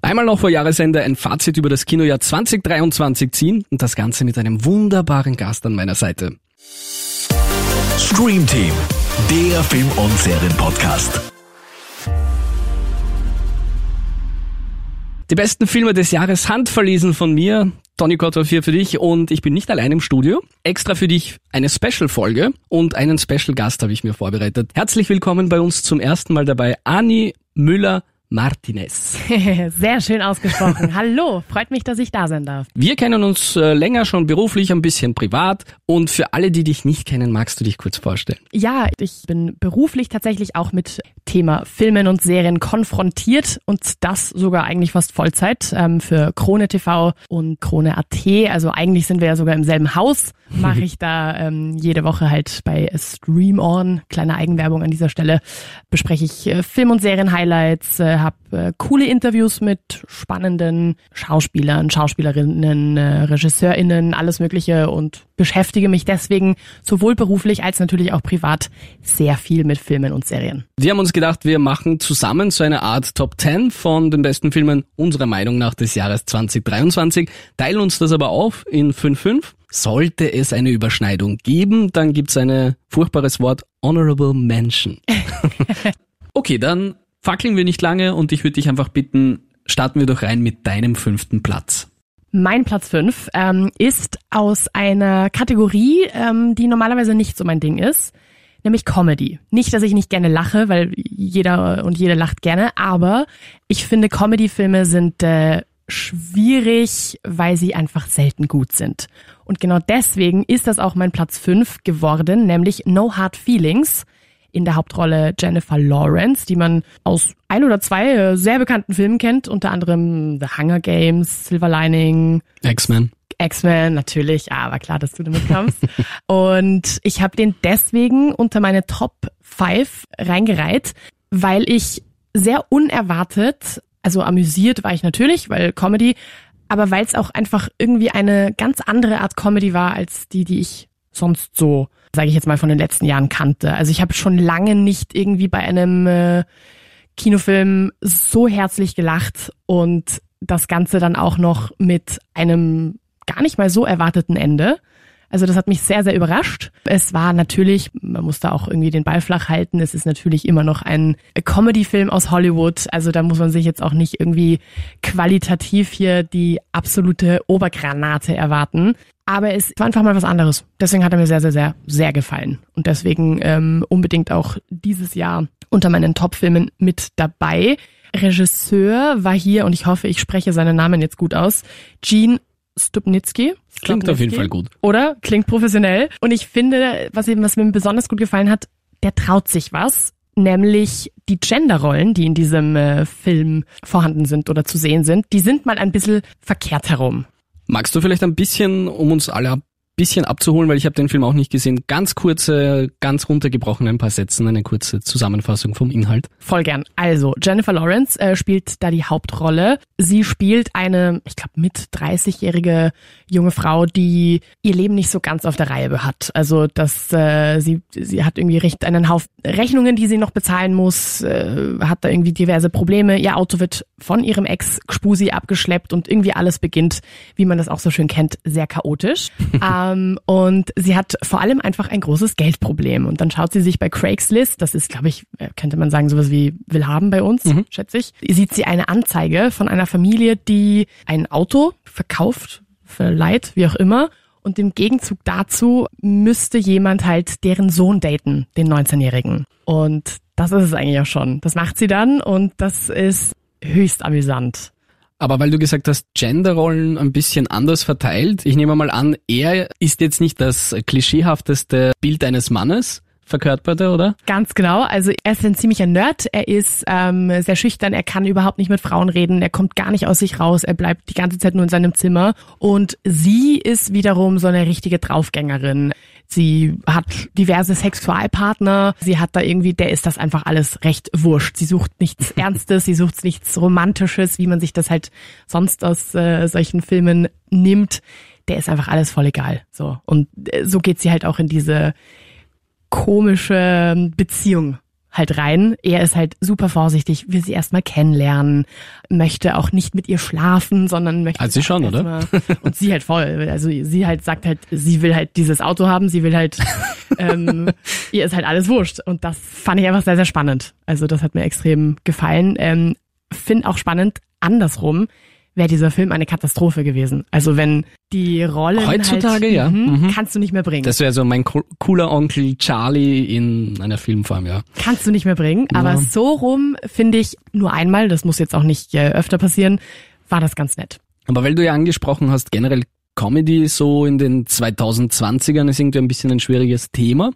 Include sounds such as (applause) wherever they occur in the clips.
Einmal noch vor Jahresende ein Fazit über das Kinojahr 2023 ziehen und das Ganze mit einem wunderbaren Gast an meiner Seite. Stream Team, der Film- und Serienpodcast. Die besten Filme des Jahres handverlesen von mir. Tony Kotter 4 für dich und ich bin nicht allein im Studio. Extra für dich eine Special-Folge und einen Special-Gast habe ich mir vorbereitet. Herzlich willkommen bei uns zum ersten Mal dabei, Anni Müller Martinez. (laughs) Sehr schön ausgesprochen. Hallo, freut mich, dass ich da sein darf. Wir kennen uns äh, länger schon beruflich, ein bisschen privat. Und für alle, die dich nicht kennen, magst du dich kurz vorstellen? Ja, ich bin beruflich tatsächlich auch mit Thema Filmen und Serien konfrontiert und das sogar eigentlich fast Vollzeit ähm, für Krone TV und Krone AT. Also eigentlich sind wir ja sogar im selben Haus. Mache ich (laughs) da ähm, jede Woche halt bei Stream On, kleine Eigenwerbung an dieser Stelle, bespreche ich äh, Film- und Serien-Highlights, äh, habe äh, coole Interviews mit spannenden Schauspielern, Schauspielerinnen, äh, RegisseurInnen, alles Mögliche und beschäftige mich deswegen sowohl beruflich als natürlich auch privat sehr viel mit Filmen und Serien. Wir haben uns gedacht, wir machen zusammen so eine Art Top 10 von den besten Filmen unserer Meinung nach des Jahres 2023, teilen uns das aber auf in 5-5. Sollte es eine Überschneidung geben, dann gibt's ein furchtbares Wort Honorable Mention. (laughs) okay, dann fackeln wir nicht lange und ich würde dich einfach bitten, starten wir doch rein mit deinem fünften Platz. Mein Platz 5 ähm, ist aus einer Kategorie, ähm, die normalerweise nicht so mein Ding ist, nämlich Comedy. Nicht, dass ich nicht gerne lache, weil jeder und jede lacht gerne, aber ich finde Comedy-Filme sind äh, schwierig, weil sie einfach selten gut sind. Und genau deswegen ist das auch mein Platz 5 geworden, nämlich No Hard Feelings. In der Hauptrolle Jennifer Lawrence, die man aus ein oder zwei äh, sehr bekannten Filmen kennt, unter anderem The Hunger Games, Silver Lining, X-Men. X-Men, natürlich, war klar, dass du damit kommst. (laughs) und ich habe den deswegen unter meine Top 5 reingereiht, weil ich sehr unerwartet, also amüsiert war ich natürlich, weil Comedy, aber weil es auch einfach irgendwie eine ganz andere Art Comedy war als die, die ich sonst so, sage ich jetzt mal, von den letzten Jahren kannte. Also ich habe schon lange nicht irgendwie bei einem äh, Kinofilm so herzlich gelacht und das Ganze dann auch noch mit einem gar nicht mal so erwarteten Ende. Also das hat mich sehr, sehr überrascht. Es war natürlich, man muss da auch irgendwie den Ball flach halten, es ist natürlich immer noch ein Comedy-Film aus Hollywood. Also da muss man sich jetzt auch nicht irgendwie qualitativ hier die absolute Obergranate erwarten. Aber es war einfach mal was anderes. Deswegen hat er mir sehr, sehr, sehr, sehr gefallen. Und deswegen ähm, unbedingt auch dieses Jahr unter meinen Top-Filmen mit dabei. Regisseur war hier, und ich hoffe, ich spreche seinen Namen jetzt gut aus, Gene Stupnitsky. Klingt auf jeden Fall gut. Oder? Klingt professionell. Und ich finde, was, eben, was mir besonders gut gefallen hat, der traut sich was. Nämlich die Genderrollen, die in diesem äh, Film vorhanden sind oder zu sehen sind, die sind mal ein bisschen verkehrt herum. Magst du vielleicht ein bisschen, um uns alle bisschen abzuholen, weil ich habe den Film auch nicht gesehen. Ganz kurze, ganz runtergebrochen ein paar Sätzen, eine kurze Zusammenfassung vom Inhalt. Voll gern. Also, Jennifer Lawrence äh, spielt da die Hauptrolle. Sie spielt eine, ich glaube, mit 30-jährige junge Frau, die ihr Leben nicht so ganz auf der Reihe hat. Also, dass äh, sie, sie hat irgendwie recht einen Haufen Rechnungen, die sie noch bezahlen muss, äh, hat da irgendwie diverse Probleme. Ihr Auto wird von ihrem Ex Spusi abgeschleppt und irgendwie alles beginnt, wie man das auch so schön kennt, sehr chaotisch. (laughs) Ähm, und sie hat vor allem einfach ein großes Geldproblem. Und dann schaut sie sich bei Craigslist, das ist, glaube ich, äh, könnte man sagen, sowas wie Willhaben bei uns, mhm. schätze ich, sieht sie eine Anzeige von einer Familie, die ein Auto verkauft, verleiht, wie auch immer. Und im Gegenzug dazu müsste jemand halt deren Sohn daten, den 19-Jährigen. Und das ist es eigentlich auch schon. Das macht sie dann und das ist höchst amüsant. Aber weil du gesagt hast, Genderrollen ein bisschen anders verteilt, ich nehme mal an, er ist jetzt nicht das klischeehafteste Bild eines Mannes, verkörpert er, oder? Ganz genau. Also er ist ein ziemlicher Nerd. Er ist ähm, sehr schüchtern. Er kann überhaupt nicht mit Frauen reden. Er kommt gar nicht aus sich raus. Er bleibt die ganze Zeit nur in seinem Zimmer. Und sie ist wiederum so eine richtige Draufgängerin. Sie hat diverse Sexualpartner. Sie hat da irgendwie, der ist das einfach alles recht wurscht. Sie sucht nichts (laughs) Ernstes, sie sucht nichts Romantisches, wie man sich das halt sonst aus äh, solchen Filmen nimmt. Der ist einfach alles voll egal. So. Und äh, so geht sie halt auch in diese komische Beziehung halt rein. Er ist halt super vorsichtig, will sie erstmal kennenlernen, möchte auch nicht mit ihr schlafen, sondern möchte. Also sie schon, oder? Und sie halt voll. Also sie halt sagt halt, sie will halt dieses Auto haben, sie will halt, (laughs) ähm, ihr ist halt alles wurscht. Und das fand ich einfach sehr, sehr spannend. Also das hat mir extrem gefallen. Ähm, Finde auch spannend, andersrum wäre dieser Film eine Katastrophe gewesen. Also wenn die Rolle heutzutage halt, ja mhm, mhm. kannst du nicht mehr bringen. Das wäre so mein cooler Onkel Charlie in einer Filmform, ja. Kannst du nicht mehr bringen, aber Ja. so rum finde ich nur einmal, das muss jetzt auch nicht äh, öfter passieren, war das ganz nett. Aber weil du ja angesprochen hast, generell Comedy so in den 2020ern ist irgendwie ein bisschen ein schwieriges Thema.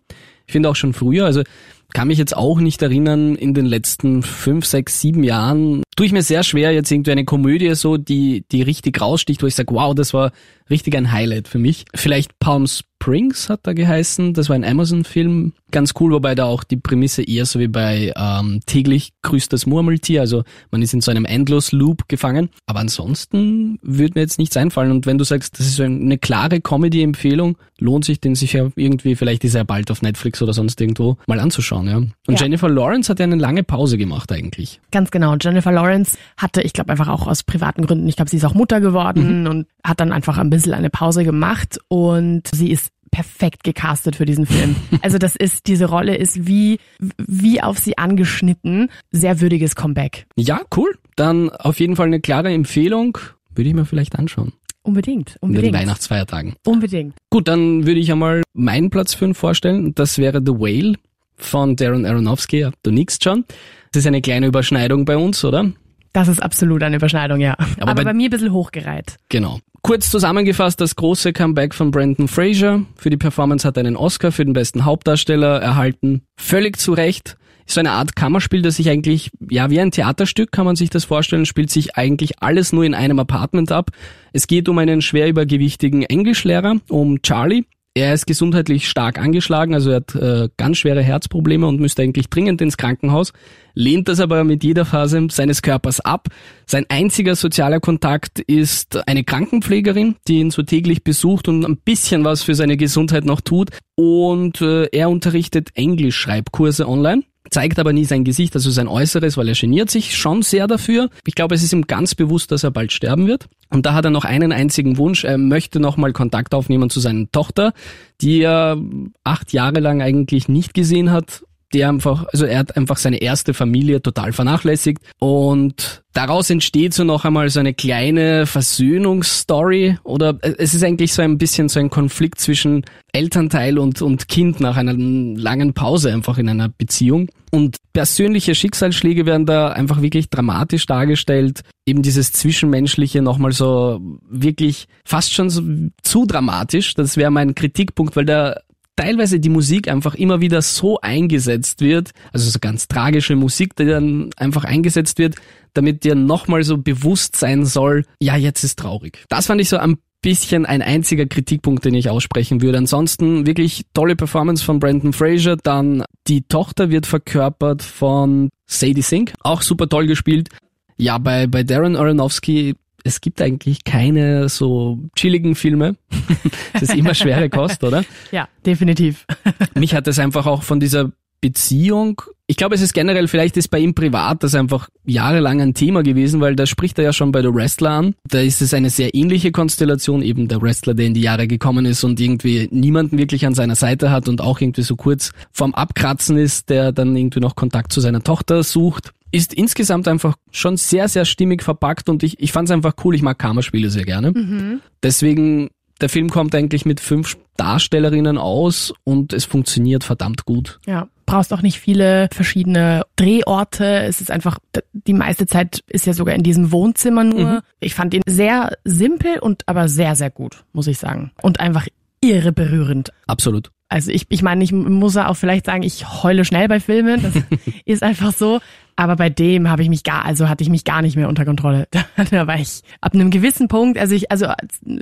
Ich finde auch schon früher, also kann mich jetzt auch nicht erinnern, in den letzten fünf, sechs, sieben Jahren tue ich mir sehr schwer, jetzt irgendwie eine Komödie so, die, die richtig raussticht, wo ich sage, wow, das war richtig ein Highlight für mich. Vielleicht Palm Springs hat da geheißen, das war ein Amazon-Film, ganz cool, wobei da auch die Prämisse eher so wie bei ähm, täglich grüßt das Murmeltier, also man ist in so einem Endlos-Loop gefangen. Aber ansonsten würde mir jetzt nichts einfallen und wenn du sagst, das ist so eine klare Comedy-Empfehlung, lohnt sich den sicher irgendwie, vielleicht ist er bald auf Netflix oder sonst irgendwo, mal anzuschauen, ja. Und Ja. Jennifer Lawrence hat ja eine lange Pause gemacht eigentlich. Ganz genau. Jennifer Lawrence hatte, ich glaube einfach auch aus privaten Gründen, ich glaube, sie ist auch Mutter geworden und hat dann einfach ein bisschen eine Pause gemacht und sie ist perfekt gecastet für diesen Film. (laughs) Also das ist, diese Rolle ist wie, wie auf sie angeschnitten. Sehr würdiges Comeback. Ja, cool. Dann auf jeden Fall eine klare Empfehlung. Würde ich mir vielleicht anschauen. Unbedingt, In den unbedingt. Weihnachtsfeiertagen. Unbedingt. Gut, dann würde ich einmal meinen Platz 5 vorstellen. Das wäre The Whale von Darren Aronofsky. Ja, du nickst schon. Das ist eine kleine Überschneidung bei uns, oder? Das ist absolut eine Überschneidung, ja. Aber, bei- bei, mir ein bisschen hochgereiht. Genau. Kurz zusammengefasst, das große Comeback von Brandon Fraser. Für die Performance hat er einen Oscar für den besten Hauptdarsteller erhalten. Völlig zu Recht. Ist so eine Art Kammerspiel, das sich eigentlich, ja, wie ein Theaterstück kann man sich das vorstellen, spielt sich eigentlich alles nur in einem Apartment ab. Es geht um einen schwer übergewichtigen Englischlehrer, um Charlie. Er ist gesundheitlich stark angeschlagen, also er hat äh, ganz schwere Herzprobleme und müsste eigentlich dringend ins Krankenhaus, lehnt das aber mit jeder Phase seines Körpers ab. Sein einziger sozialer Kontakt ist eine Krankenpflegerin, die ihn so täglich besucht und ein bisschen was für seine Gesundheit noch tut. Und äh, er unterrichtet Englisch-Schreibkurse online zeigt aber nie sein Gesicht, also sein Äußeres, weil er geniert sich schon sehr dafür. Ich glaube, es ist ihm ganz bewusst, dass er bald sterben wird. Und da hat er noch einen einzigen Wunsch. Er möchte nochmal Kontakt aufnehmen zu seiner Tochter, die er acht Jahre lang eigentlich nicht gesehen hat. Der einfach, also er hat einfach seine erste Familie total vernachlässigt und daraus entsteht so noch einmal so eine kleine Versöhnungsstory oder es ist eigentlich so ein bisschen so ein Konflikt zwischen Elternteil und, und Kind nach einer langen Pause einfach in einer Beziehung. Und persönliche Schicksalsschläge werden da einfach wirklich dramatisch dargestellt. Eben dieses Zwischenmenschliche nochmal so wirklich fast schon so zu dramatisch. Das wäre mein Kritikpunkt, weil da teilweise die Musik einfach immer wieder so eingesetzt wird, also so ganz tragische Musik, die dann einfach eingesetzt wird, damit dir nochmal so bewusst sein soll, ja, jetzt ist traurig. Das fand ich so ein bisschen ein einziger Kritikpunkt, den ich aussprechen würde. Ansonsten wirklich tolle Performance von Brandon Fraser. Dann die Tochter wird verkörpert von Sadie Sink, auch super toll gespielt. Ja, bei, bei Darren Aronofsky, es gibt eigentlich keine so chilligen Filme. (laughs) das ist immer schwere Kost, oder? (laughs) Ja, definitiv. (laughs) Mich hat es einfach auch von dieser Beziehung, ich glaube, es ist generell, vielleicht ist bei ihm privat das einfach jahrelang ein Thema gewesen, weil da spricht er ja schon bei The Wrestler an. Da ist es eine sehr ähnliche Konstellation, eben der Wrestler, der in die Jahre gekommen ist und irgendwie niemanden wirklich an seiner Seite hat und auch irgendwie so kurz vorm Abkratzen ist, der dann irgendwie noch Kontakt zu seiner Tochter sucht. Ist insgesamt einfach schon sehr, sehr stimmig verpackt und ich, ich fand es einfach cool. Ich mag Kammerspiele sehr gerne. Deswegen, der Film kommt eigentlich mit fünf Darstellerinnen aus und es funktioniert verdammt gut. Ja, brauchst auch nicht viele verschiedene Drehorte. Es ist einfach, die meiste Zeit ist ja sogar in diesem Wohnzimmer nur. Ich fand ihn sehr simpel und aber sehr, sehr gut, muss ich sagen. Und einfach irre berührend. Absolut. Also ich, ich meine, ich muss ja auch vielleicht sagen, ich heule schnell bei Filmen. Das (laughs) ist einfach so. Aber bei dem habe ich mich gar, also hatte ich mich gar nicht mehr unter Kontrolle. (laughs) Da, war ich ab einem gewissen Punkt, also ich, also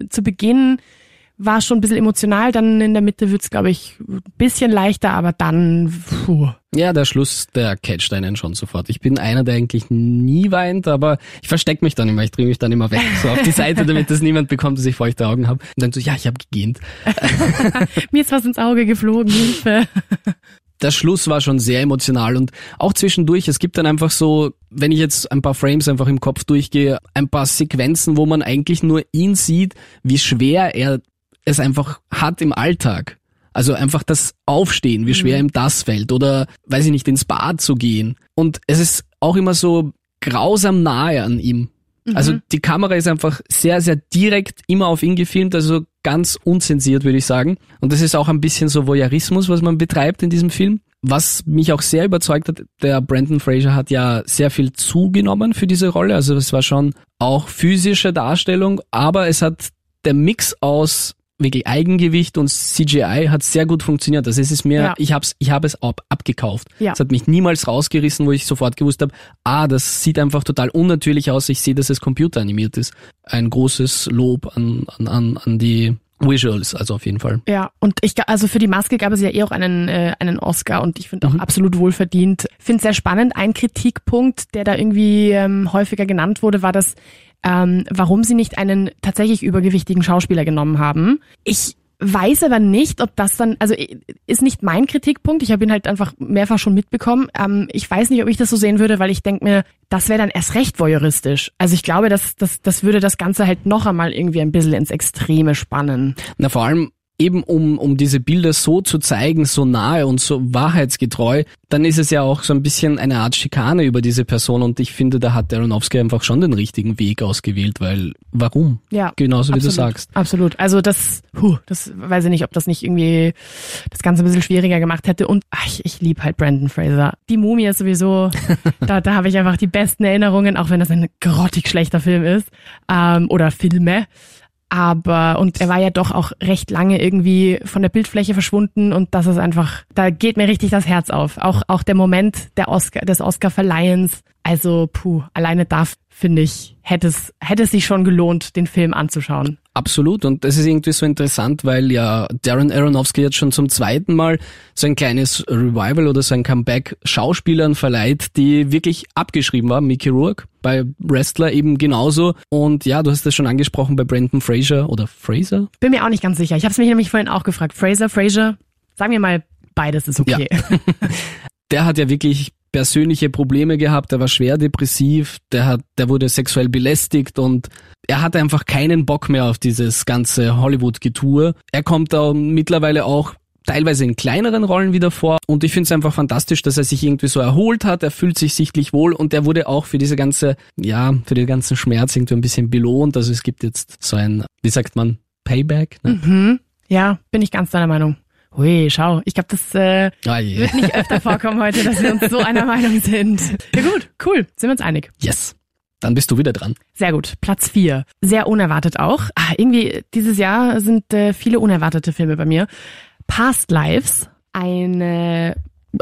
zu Beginn war es schon ein bisschen emotional, dann in der Mitte wird's, glaube ich, ein bisschen leichter, aber dann, puh. Ja, der Schluss, der catcht einen schon sofort. Ich bin einer, der eigentlich nie weint, aber ich verstecke mich dann immer. Ich drehe mich dann immer weg, so auf die Seite, damit das niemand bekommt, dass ich feuchte Augen habe. Und dann so, ja, ich habe gegähnt. (laughs) Mir ist was ins Auge geflogen, Hilfe. Der Schluss war schon sehr emotional und auch zwischendurch, es gibt dann einfach so, wenn ich jetzt ein paar Frames einfach im Kopf durchgehe, ein paar Sequenzen, wo man eigentlich nur ihn sieht, wie schwer er es einfach hat im Alltag. Also einfach das Aufstehen, wie schwer mhm. ihm das fällt oder, weiß ich nicht, ins Bad zu gehen. Und es ist auch immer so grausam nahe an ihm. Mhm. Also die Kamera ist einfach sehr, sehr direkt immer auf ihn gefilmt, also ganz unzensiert, würde ich sagen. Und das ist auch ein bisschen so Voyeurismus, was man betreibt in diesem Film. Was mich auch sehr überzeugt hat, der Brandon Fraser hat ja sehr viel zugenommen für diese Rolle. Also es war schon auch physische Darstellung, aber es hat der Mix aus wirklich Eigengewicht und CGI hat sehr gut funktioniert. Also es ist mir, ja. ich hab's, ich habe es ab, abgekauft. Ja. Es hat mich niemals rausgerissen, wo ich sofort gewusst habe, ah, das sieht einfach total unnatürlich aus. Ich sehe, dass es computeranimiert ist. Ein großes Lob an, an, an, an die Visuals, also auf jeden Fall. Ja, und ich also für die Maske gab es ja eh auch einen äh, einen Oscar und ich finde auch mhm. absolut wohlverdient. Finde sehr spannend. Ein Kritikpunkt, der da irgendwie ähm, häufiger genannt wurde, war, dass ähm, warum sie nicht einen tatsächlich übergewichtigen Schauspieler genommen haben. Ich weiß aber nicht, ob das dann, also ist nicht mein Kritikpunkt. Ich habe ihn halt einfach mehrfach schon mitbekommen. Ähm, ich weiß nicht, ob ich das so sehen würde, weil ich denke mir, das wäre dann erst recht voyeuristisch. Also ich glaube, das, das, das würde das Ganze halt noch einmal irgendwie ein bisschen ins Extreme spannen. Na vor allem, eben um, um diese Bilder so zu zeigen, so nahe und so wahrheitsgetreu, dann ist es ja auch so ein bisschen eine Art Schikane über diese Person und ich finde, da hat Aronofsky einfach schon den richtigen Weg ausgewählt, weil warum? Ja. Genauso absolut, wie du sagst. Absolut. Also das, puh, das weiß ich nicht, ob das nicht irgendwie das Ganze ein bisschen schwieriger gemacht hätte und ach, ich, ich liebe halt Brandon Fraser. Die Mumie ist sowieso, (laughs) da, da habe ich einfach die besten Erinnerungen, auch wenn das ein grottig schlechter Film ist ähm, oder Filme. Aber, und er war ja doch auch recht lange irgendwie von der Bildfläche verschwunden und das ist einfach, da geht mir richtig das Herz auf. Auch, auch der Moment der Oscar, des Oscar-Verleihens. Also, puh, alleine da finde ich, hätte es, hätte es sich schon gelohnt, den Film anzuschauen. Absolut. Und das ist irgendwie so interessant, weil ja Darren Aronofsky jetzt schon zum zweiten Mal so ein kleines Revival oder so ein Comeback Schauspielern verleiht, die wirklich abgeschrieben waren. Mickey Rourke bei Wrestler eben genauso. Und ja, du hast das schon angesprochen bei Brandon Fraser oder Fraser? Bin mir auch nicht ganz sicher. Ich habe es mich nämlich vorhin auch gefragt. Fraser, Fraser, sagen wir mal, beides ist okay. Ja. (laughs) Der hat ja wirklich persönliche Probleme gehabt, der war schwer depressiv, der hat, der wurde sexuell belästigt und er hat einfach keinen Bock mehr auf dieses ganze Hollywood-Getue. Er kommt da mittlerweile auch teilweise in kleineren Rollen wieder vor und ich finde es einfach fantastisch, dass er sich irgendwie so erholt hat, er fühlt sich sichtlich wohl und er wurde auch für diese ganze, ja, für den ganzen Schmerz irgendwie ein bisschen belohnt. Also es gibt jetzt so ein, wie sagt man, Payback. Ne? Mhm. Ja, bin ich ganz deiner Meinung. Hui, schau, ich glaube, das äh, oh wird nicht öfter vorkommen heute, dass wir uns so einer (laughs) Meinung sind. Ja gut, cool, sind wir uns einig. Yes. Dann bist du wieder dran. Sehr gut. Platz vier. Sehr unerwartet auch. Ah, irgendwie dieses Jahr sind äh, viele unerwartete Filme bei mir. Past Lives, eine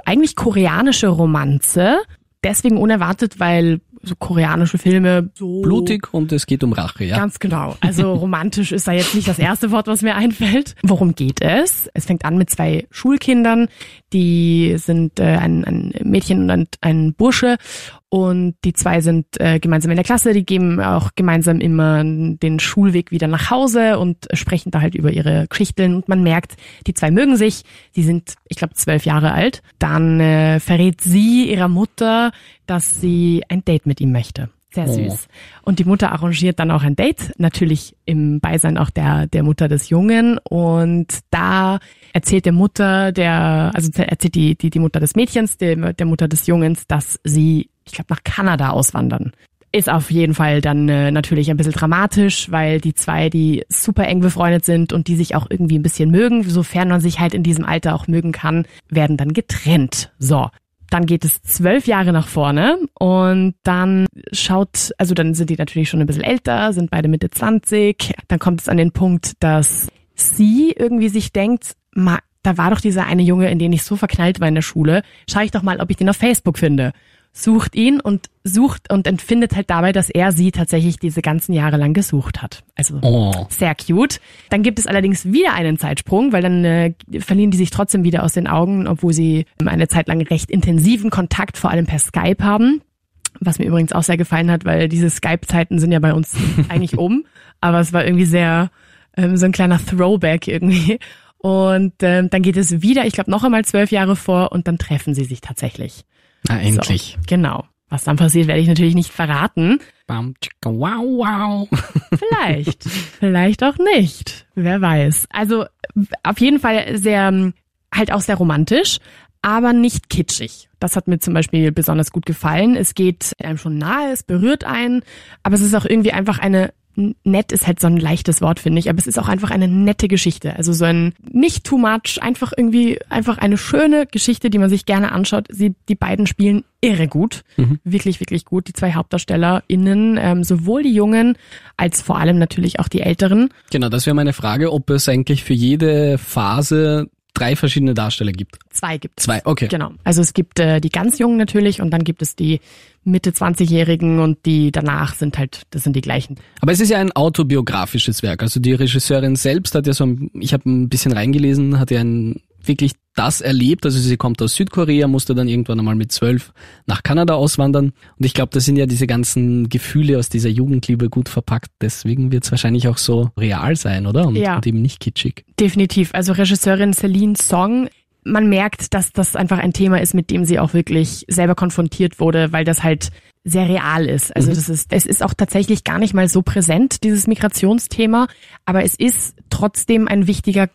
eigentlich koreanische Romanze. Deswegen unerwartet, weil so koreanische Filme so blutig und es geht um Rache, ja. Ganz genau. Also (laughs) romantisch ist da jetzt nicht das erste Wort, was mir einfällt. Worum geht es? Es fängt an mit zwei Schulkindern, die sind äh, ein, ein Mädchen und ein Bursche und die zwei sind äh, gemeinsam in der Klasse, die gehen auch gemeinsam immer den Schulweg wieder nach Hause und sprechen da halt über ihre Geschichten und man merkt, die zwei mögen sich, sie sind, ich glaube, zwölf Jahre alt. Dann äh, verrät sie ihrer Mutter, dass sie ein Date mit ihm möchte. Sehr oh. süß. Und die Mutter arrangiert dann auch ein Date, natürlich im Beisein auch der, der Mutter des Jungen. Und da erzählt der Mutter, der, also erzählt die, die, die Mutter des Mädchens, der, der Mutter des Jungens, dass sie, ich glaube, nach Kanada auswandern. Ist auf jeden Fall dann äh, natürlich ein bisschen dramatisch, weil die zwei, die super eng befreundet sind und die sich auch irgendwie ein bisschen mögen, sofern man sich halt in diesem Alter auch mögen kann, werden dann getrennt. So. Dann geht es zwölf Jahre nach vorne und dann schaut, also dann sind die natürlich schon ein bisschen älter, sind beide Mitte 20. Dann kommt es an den Punkt, dass sie irgendwie sich denkt, ma, da war doch dieser eine Junge, in den ich so verknallt war in der Schule. Schau ich doch mal, ob ich den auf Facebook finde sucht ihn und sucht und empfindet halt dabei, dass er sie tatsächlich diese ganzen Jahre lang gesucht hat. Also oh. sehr cute. Dann gibt es allerdings wieder einen Zeitsprung, weil dann äh, verlieren die sich trotzdem wieder aus den Augen, obwohl sie eine Zeit lang recht intensiven Kontakt, vor allem per Skype haben. Was mir übrigens auch sehr gefallen hat, weil diese Skype-Zeiten sind ja bei uns (laughs) eigentlich um. Aber es war irgendwie sehr ähm, so ein kleiner Throwback irgendwie. Und ähm, dann geht es wieder, ich glaube, noch einmal zwölf Jahre vor und dann treffen sie sich tatsächlich. Na, endlich. So, genau. Was dann passiert, werde ich natürlich nicht verraten. Bam, tschicka, wow, wow. (laughs) Vielleicht, vielleicht auch nicht. Wer weiß. Also auf jeden Fall sehr, halt auch sehr romantisch, aber nicht kitschig. Das hat mir zum Beispiel besonders gut gefallen. Es geht einem schon nahe, es berührt einen, aber es ist auch irgendwie einfach eine nett ist halt so ein leichtes Wort, finde ich, aber es ist auch einfach eine nette Geschichte. Also so ein nicht too much, einfach irgendwie, einfach eine schöne Geschichte, die man sich gerne anschaut. Sie, die beiden spielen irre gut. Mhm. Wirklich, wirklich gut. Die zwei HauptdarstellerInnen, ähm, sowohl die Jungen als vor allem natürlich auch die Älteren. Genau, das wäre meine Frage, ob es eigentlich für jede Phase drei verschiedene Darsteller gibt. Zwei gibt es. Zwei, okay. Genau. Also es gibt äh, die ganz Jungen natürlich und dann gibt es die Mitte 20-Jährigen und die danach sind halt, das sind die gleichen. Aber es ist ja ein autobiografisches Werk. Also die Regisseurin selbst hat ja so, ein, ich habe ein bisschen reingelesen, hat ja ein wirklich das erlebt. Also sie kommt aus Südkorea, musste dann irgendwann einmal mit zwölf nach Kanada auswandern. Und ich glaube, da sind ja diese ganzen Gefühle aus dieser Jugendliebe gut verpackt. Deswegen wird es wahrscheinlich auch so real sein, oder? Und, ja. und eben nicht kitschig. Definitiv. Also Regisseurin Celine Song man merkt, dass das einfach ein Thema ist, mit dem sie auch wirklich selber konfrontiert wurde, weil das halt sehr real ist. Also mhm. das ist, es ist auch tatsächlich gar nicht mal so präsent, dieses Migrationsthema, aber es ist trotzdem ein wichtiger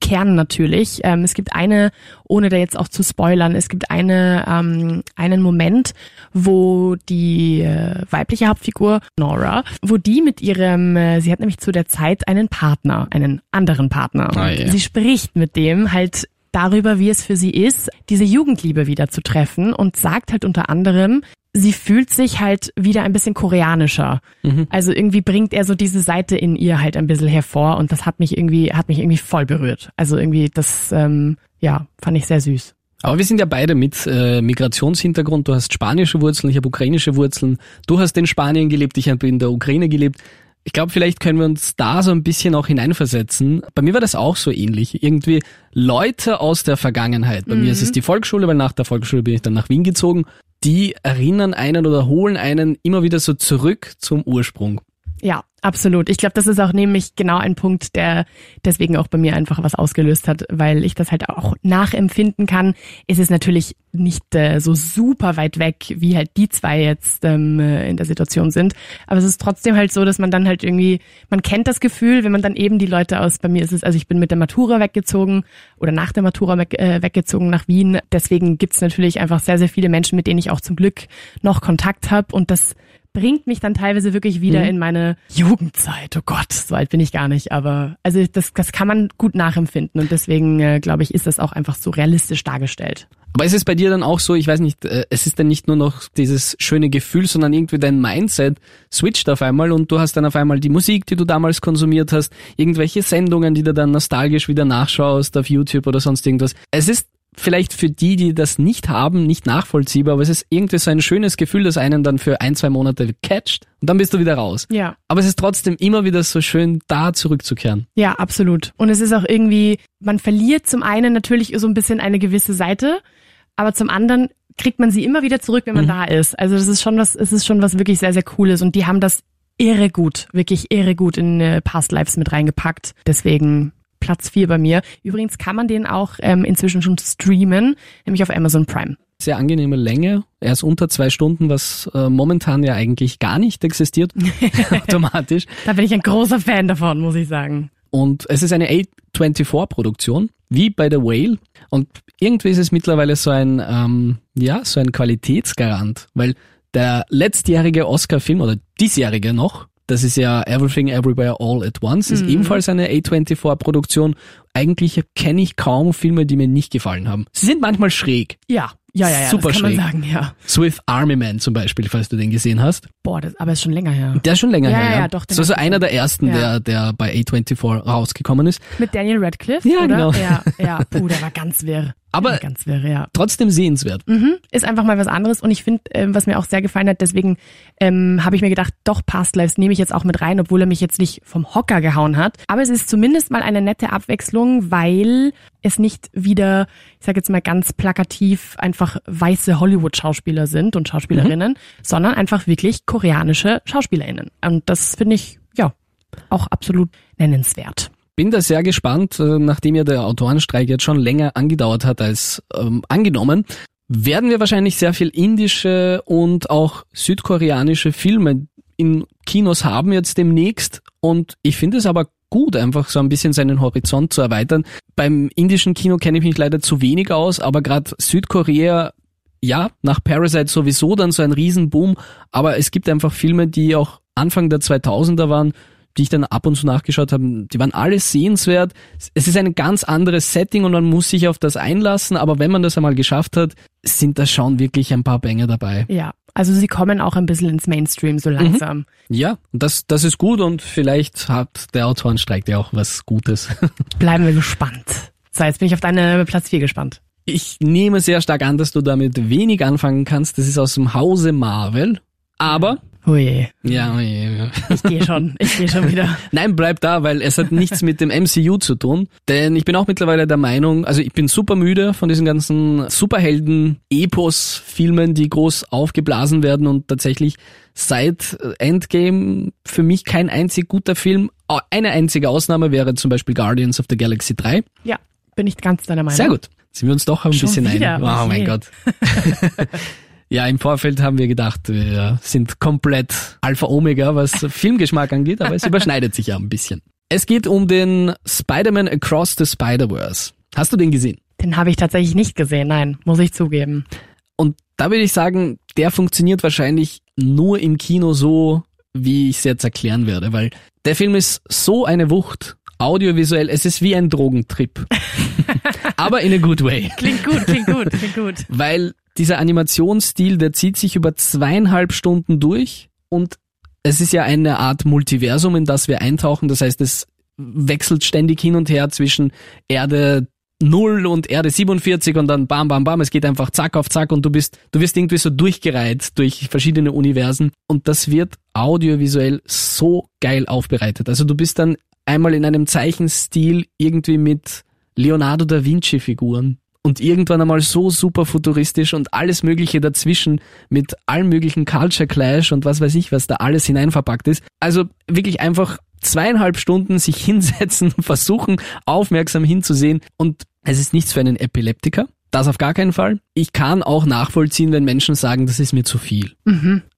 Kern natürlich. Ähm, es gibt eine, ohne da jetzt auch zu spoilern, es gibt eine, ähm, einen Moment, wo die äh, weibliche Hauptfigur Nora, wo die mit ihrem, äh, sie hat nämlich zu der Zeit einen Partner, einen anderen Partner. Oh, yeah. Sie spricht mit dem halt darüber, wie es für sie ist, diese Jugendliebe wieder zu treffen und sagt halt unter anderem, sie fühlt sich halt wieder ein bisschen koreanischer. Mhm. Also irgendwie bringt er so diese Seite in ihr halt ein bisschen hervor und das hat mich irgendwie, hat mich irgendwie voll berührt. Also irgendwie das, ähm, ja, fand ich sehr süß. Aber wir sind ja beide mit äh, Migrationshintergrund. Du hast spanische Wurzeln, ich habe ukrainische Wurzeln. Du hast in Spanien gelebt, ich habe in der Ukraine gelebt. Ich glaube, vielleicht können wir uns da so ein bisschen auch hineinversetzen. Bei mir war das auch so ähnlich. Irgendwie Leute aus der Vergangenheit. Bei mhm. mir ist es mhm. die Volksschule, weil nach der Volksschule bin ich dann nach Wien gezogen. Die erinnern einen oder holen einen immer wieder so zurück zum Ursprung. Ja, absolut. Ich glaube, das ist auch nämlich genau ein Punkt, der deswegen auch bei mir einfach was ausgelöst hat, weil ich das halt auch nachempfinden kann. Es ist natürlich nicht äh, so super weit weg, wie halt die zwei jetzt ähm, äh, in der Situation sind. Aber es ist trotzdem halt so, dass man dann halt irgendwie, man kennt das Gefühl, wenn man dann eben die Leute aus, bei mir ist es, also ich bin mit der Matura weggezogen oder nach der Matura weg, äh, weggezogen nach Wien. Deswegen gibt's natürlich einfach sehr, sehr viele Menschen, mit denen ich auch zum Glück noch Kontakt habe und das bringt mich dann teilweise wirklich wieder mhm. in meine Jugendzeit. Oh Gott, so alt bin ich gar nicht. Aber also das, das kann man gut nachempfinden und deswegen äh, glaube ich, ist das auch einfach so realistisch dargestellt. Aber ist es bei dir dann auch so, ich weiß nicht, äh, es ist dann nicht nur noch dieses schöne Gefühl, sondern irgendwie dein Mindset switcht auf einmal und du hast dann auf einmal die Musik, die du damals konsumiert hast, irgendwelche Sendungen, die du dann nostalgisch wieder nachschaust auf YouTube oder sonst irgendwas. Es ist vielleicht für die, die das nicht haben, nicht nachvollziehbar, aber es ist irgendwie so ein schönes Gefühl, das einen dann für ein, zwei Monate catcht und dann bist du wieder raus. Ja. Aber es ist trotzdem immer wieder so schön, da zurückzukehren. Ja, absolut. Und es ist auch irgendwie, man verliert zum einen natürlich so ein bisschen eine gewisse Seite, aber zum anderen kriegt man sie immer wieder zurück, wenn man mhm. da ist. Also das ist schon was, es ist schon was wirklich sehr, sehr Cooles und die haben das irre gut, wirklich irre gut in äh, Past Lives mit reingepackt. Deswegen Platz 4 bei mir. Übrigens kann man den auch ähm, inzwischen schon streamen, nämlich auf Amazon Prime. Sehr angenehme Länge. Er ist unter zwei Stunden, was äh, momentan ja eigentlich gar nicht existiert, (laughs) automatisch. Da bin ich ein großer Fan davon, muss ich sagen. Und es ist eine A24-Produktion, wie bei The Whale. Und irgendwie ist es mittlerweile so ein, ähm, ja, so ein Qualitätsgarant, weil der letztjährige Oscar-Film oder diesjährige noch, das ist ja Everything Everywhere All at Once, ist mhm. ebenfalls eine A24-Produktion. Eigentlich kenne ich kaum Filme, die mir nicht gefallen haben. Sie sind manchmal schräg. Ja, ja, ja, ja Super das kann schräg. man sagen, ja. Swift Army Man zum Beispiel, falls du den gesehen hast. Boah, das, aber ist schon länger her. Der ist schon länger ja, her, ja. ja doch, das war so einer der ersten, ja. der, der bei A24 rausgekommen ist. Mit Daniel Radcliffe, ja, oder? Genau. Ja, ja, puh, der war ganz wirr. Aber ganz wirr, ja. trotzdem sehenswert. Mhm, ist einfach mal was anderes und ich finde, ähm, was mir auch sehr gefallen hat, deswegen ähm, habe ich mir gedacht, doch Past Lives nehme ich jetzt auch mit rein, obwohl er mich jetzt nicht vom Hocker gehauen hat. Aber es ist zumindest mal eine nette Abwechslung, weil es nicht wieder, ich sage jetzt mal ganz plakativ, einfach weiße Hollywood-Schauspieler sind und Schauspielerinnen, mhm. sondern einfach wirklich koreanische SchauspielerInnen. Und das finde ich, ja, auch absolut nennenswert. bin da sehr gespannt, äh, nachdem ja der Autorenstreik jetzt schon länger angedauert hat als ähm, angenommen, werden wir wahrscheinlich sehr viel indische und auch südkoreanische Filme in Kinos haben jetzt demnächst. Und ich finde es aber gut, einfach so ein bisschen seinen Horizont zu erweitern. Beim indischen Kino kenne ich mich leider zu wenig aus, aber gerade Südkorea, ja, nach Parasite sowieso dann so ein Riesenboom, aber es gibt einfach Filme, die auch Anfang der 2000er waren, die ich dann ab und zu nachgeschaut habe, die waren alle sehenswert. Es ist ein ganz anderes Setting und man muss sich auf das einlassen, aber wenn man das einmal geschafft hat, sind da schon wirklich ein paar Bänge dabei. Ja, also sie kommen auch ein bisschen ins Mainstream so langsam. Mhm. Ja, das, das ist gut und vielleicht hat der Autorenstreik ja auch was Gutes. (laughs) Bleiben wir gespannt. So, jetzt bin ich auf deine Platz 4 gespannt. Ich nehme sehr stark an, dass du damit wenig anfangen kannst. Das ist aus dem Hause Marvel. Aber Oje. Ja, oje. Ja. Ich gehe schon, ich gehe schon wieder. (laughs) Nein, bleib da, weil es hat nichts mit dem MCU zu tun. Denn ich bin auch mittlerweile der Meinung, also ich bin super müde von diesen ganzen Superhelden-Epos-Filmen, die groß aufgeblasen werden und tatsächlich seit Endgame für mich kein einzig guter Film. Eine einzige Ausnahme wäre zum Beispiel Guardians of the Galaxy 3. Ja, bin ich ganz deiner Meinung. Sehr gut. Sind wir uns doch ein Schon bisschen wieder? ein. Oh mein Okay. Gott. (laughs) Ja, im Vorfeld haben wir gedacht, wir sind komplett Alpha Omega, was Filmgeschmack angeht, aber es (laughs) überschneidet sich ja ein bisschen. Es geht um den Spider-Man Across the Spider-Verse. Hast du den gesehen? Den habe ich tatsächlich nicht gesehen, nein, muss ich zugeben. Und da würde ich sagen, der funktioniert wahrscheinlich nur im Kino so, wie ich es jetzt erklären werde, weil der Film ist so eine Wucht, audiovisuell, es ist wie ein Drogentrip. (laughs) aber in a good way. Klingt gut, klingt gut, klingt gut. weil dieser Animationsstil, der zieht sich über zweieinhalb Stunden durch und es ist ja eine Art Multiversum, in das wir eintauchen. Das heißt, es wechselt ständig hin und her zwischen Erde 0 und Erde 47 und dann bam, bam, bam. Es geht einfach zack auf zack und du bist, du wirst irgendwie so durchgereiht durch verschiedene Universen und das wird audiovisuell so geil aufbereitet. Also du bist dann einmal in einem Zeichenstil irgendwie mit Leonardo da Vinci Figuren und irgendwann einmal so super futuristisch und alles mögliche dazwischen mit allem möglichen Culture Clash und was weiß ich, was da alles hineinverpackt ist. Also wirklich einfach zweieinhalb Stunden sich (laughs) hinsetzen, versuchen aufmerksam hinzusehen und es ist nichts für einen Epileptiker. Das auf gar keinen Fall. Ich kann auch nachvollziehen, wenn Menschen sagen, das ist mir zu viel.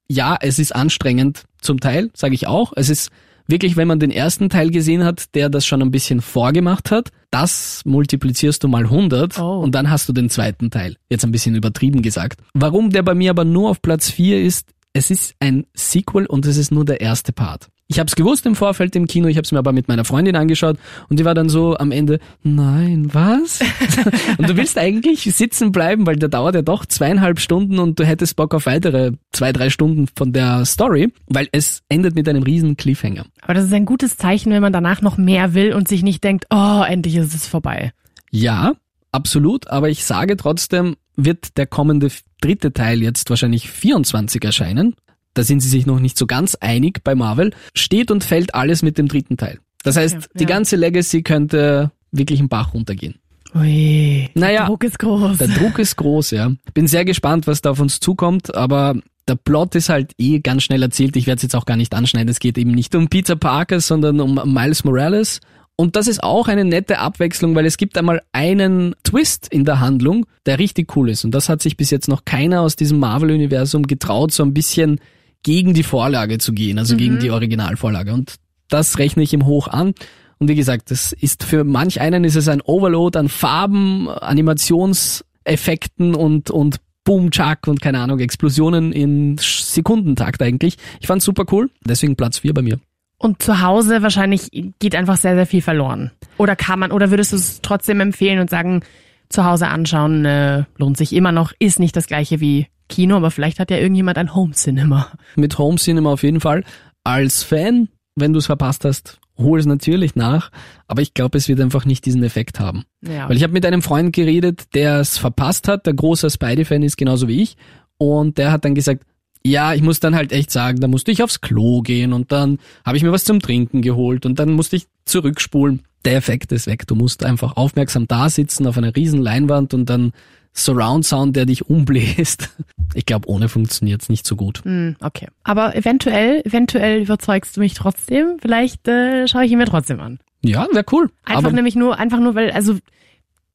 Ja, es ist anstrengend zum Teil, sage ich auch. Es ist wirklich, wenn man den ersten Teil gesehen hat, der das schon ein bisschen vorgemacht hat, das multiplizierst du mal 100 Oh. und dann hast du den zweiten Teil. Jetzt ein bisschen übertrieben gesagt. Warum der bei mir aber nur auf Platz 4 ist, es ist ein Sequel und es ist nur der erste Part. Ich habe es gewusst im Vorfeld im Kino, ich habe es mir aber mit meiner Freundin angeschaut und die war dann so am Ende, nein, was? (laughs) und du willst eigentlich sitzen bleiben, weil der dauert ja doch zweieinhalb Stunden und du hättest Bock auf weitere zwei, drei Stunden von der Story, weil es endet mit einem riesen Cliffhanger. Aber das ist ein gutes Zeichen, wenn man danach noch mehr will und sich nicht denkt, oh, endlich ist es vorbei. Ja, absolut, aber ich sage trotzdem, wird der kommende dritte Teil jetzt wahrscheinlich 24 erscheinen. Da sind sie sich noch nicht so ganz einig bei Marvel. Steht und fällt alles mit dem dritten Teil. Das heißt, Okay, die ja. ganze Legacy könnte wirklich einen Bach runtergehen. Ui, Naja, der Druck ist groß. Der Druck ist groß, ja. Bin sehr gespannt, was da auf uns zukommt, aber der Plot ist halt eh ganz schnell erzählt. Ich werde es jetzt auch gar nicht anschneiden. Es geht eben nicht um Peter Parker, sondern um Miles Morales. Und das ist auch eine nette Abwechslung, weil es gibt einmal einen Twist in der Handlung, der richtig cool ist. Und das hat sich bis jetzt noch keiner aus diesem Marvel-Universum getraut, so ein bisschen gegen die Vorlage zu gehen, also gegen die Originalvorlage. Und das rechne ich ihm hoch an. Und wie gesagt, das ist für manch einen ist es ein Overload an Farben, Animationseffekten und, und Boom, Chuck und keine Ahnung, Explosionen in Sekundentakt eigentlich. Ich fand's super cool, deswegen Platz 4 bei mir. Und zu Hause wahrscheinlich geht einfach sehr, sehr viel verloren. Oder kann man, oder würdest du es trotzdem empfehlen und sagen, zu Hause anschauen äh, lohnt sich immer noch, ist nicht das gleiche wie Kino, aber vielleicht hat ja irgendjemand ein Home Cinema. Mit Home Cinema auf jeden Fall. Als Fan, wenn du es verpasst hast, hol es natürlich nach, aber ich glaube, es wird einfach nicht diesen Effekt haben. Ja. Weil ich habe mit einem Freund geredet, der es verpasst hat, der großer Spidey-Fan ist genauso wie ich. Und der hat dann gesagt, ja, ich muss dann halt echt sagen, da musste ich aufs Klo gehen und dann habe ich mir was zum Trinken geholt und dann musste ich zurückspulen. Der Effekt ist weg. Du musst einfach aufmerksam da sitzen auf einer riesen Leinwand und dann Surround Sound, der dich umbläst. (laughs) Ich glaube, ohne funktioniert's nicht so gut. Hm, okay. Aber eventuell, eventuell überzeugst du mich trotzdem. Vielleicht äh, schaue ich ihn mir trotzdem an. Ja, wäre cool. Einfach Aber nämlich nur, einfach nur, weil, also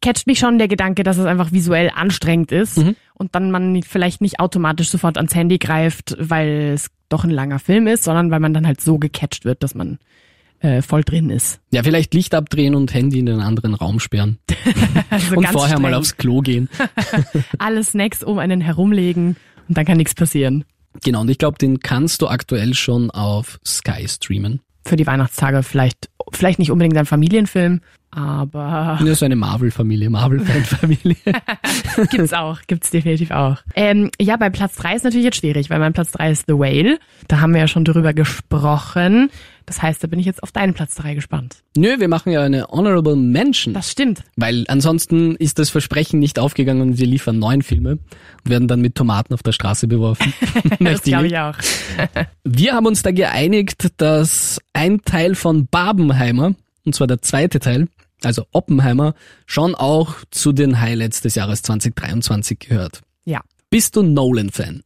catcht mich schon der Gedanke, dass es einfach visuell anstrengend ist Mhm. und dann man vielleicht nicht automatisch sofort ans Handy greift, weil es doch ein langer Film ist, sondern weil man dann halt so gecatcht wird, dass man äh, voll drin ist. (laughs) ja, vielleicht Licht abdrehen und Handy in den anderen Raum sperren. (laughs) Also und vorher mal streng. aufs Klo gehen. (laughs) alle Snacks um einen herumlegen und dann kann nichts passieren. Genau, und ich glaube, den kannst du aktuell schon auf Sky streamen. Für die Weihnachtstage vielleicht, vielleicht nicht unbedingt ein Familienfilm, aber Ja, so eine Marvel-Familie, Marvel-Fan-Familie. (laughs) gibt's auch, gibt's definitiv auch. Ähm, ja, bei Platz drei ist natürlich jetzt schwierig, weil mein Platz drei ist The Whale. Da haben wir ja schon drüber gesprochen. Das heißt, da bin ich jetzt auf deinen Platz drei gespannt. Nö, wir machen ja eine Honorable Mention. Das stimmt. Weil ansonsten ist das Versprechen nicht aufgegangen und wir liefern neun Filme und werden dann mit Tomaten auf der Straße beworfen. (laughs) Das glaube ich auch. (laughs) Wir haben uns da geeinigt, dass ein Teil von Barbenheimer, und zwar der zweite Teil, also Oppenheimer, schon auch zu den Highlights des Jahres 2023 gehört. Ja. Bist du Nolan-Fan?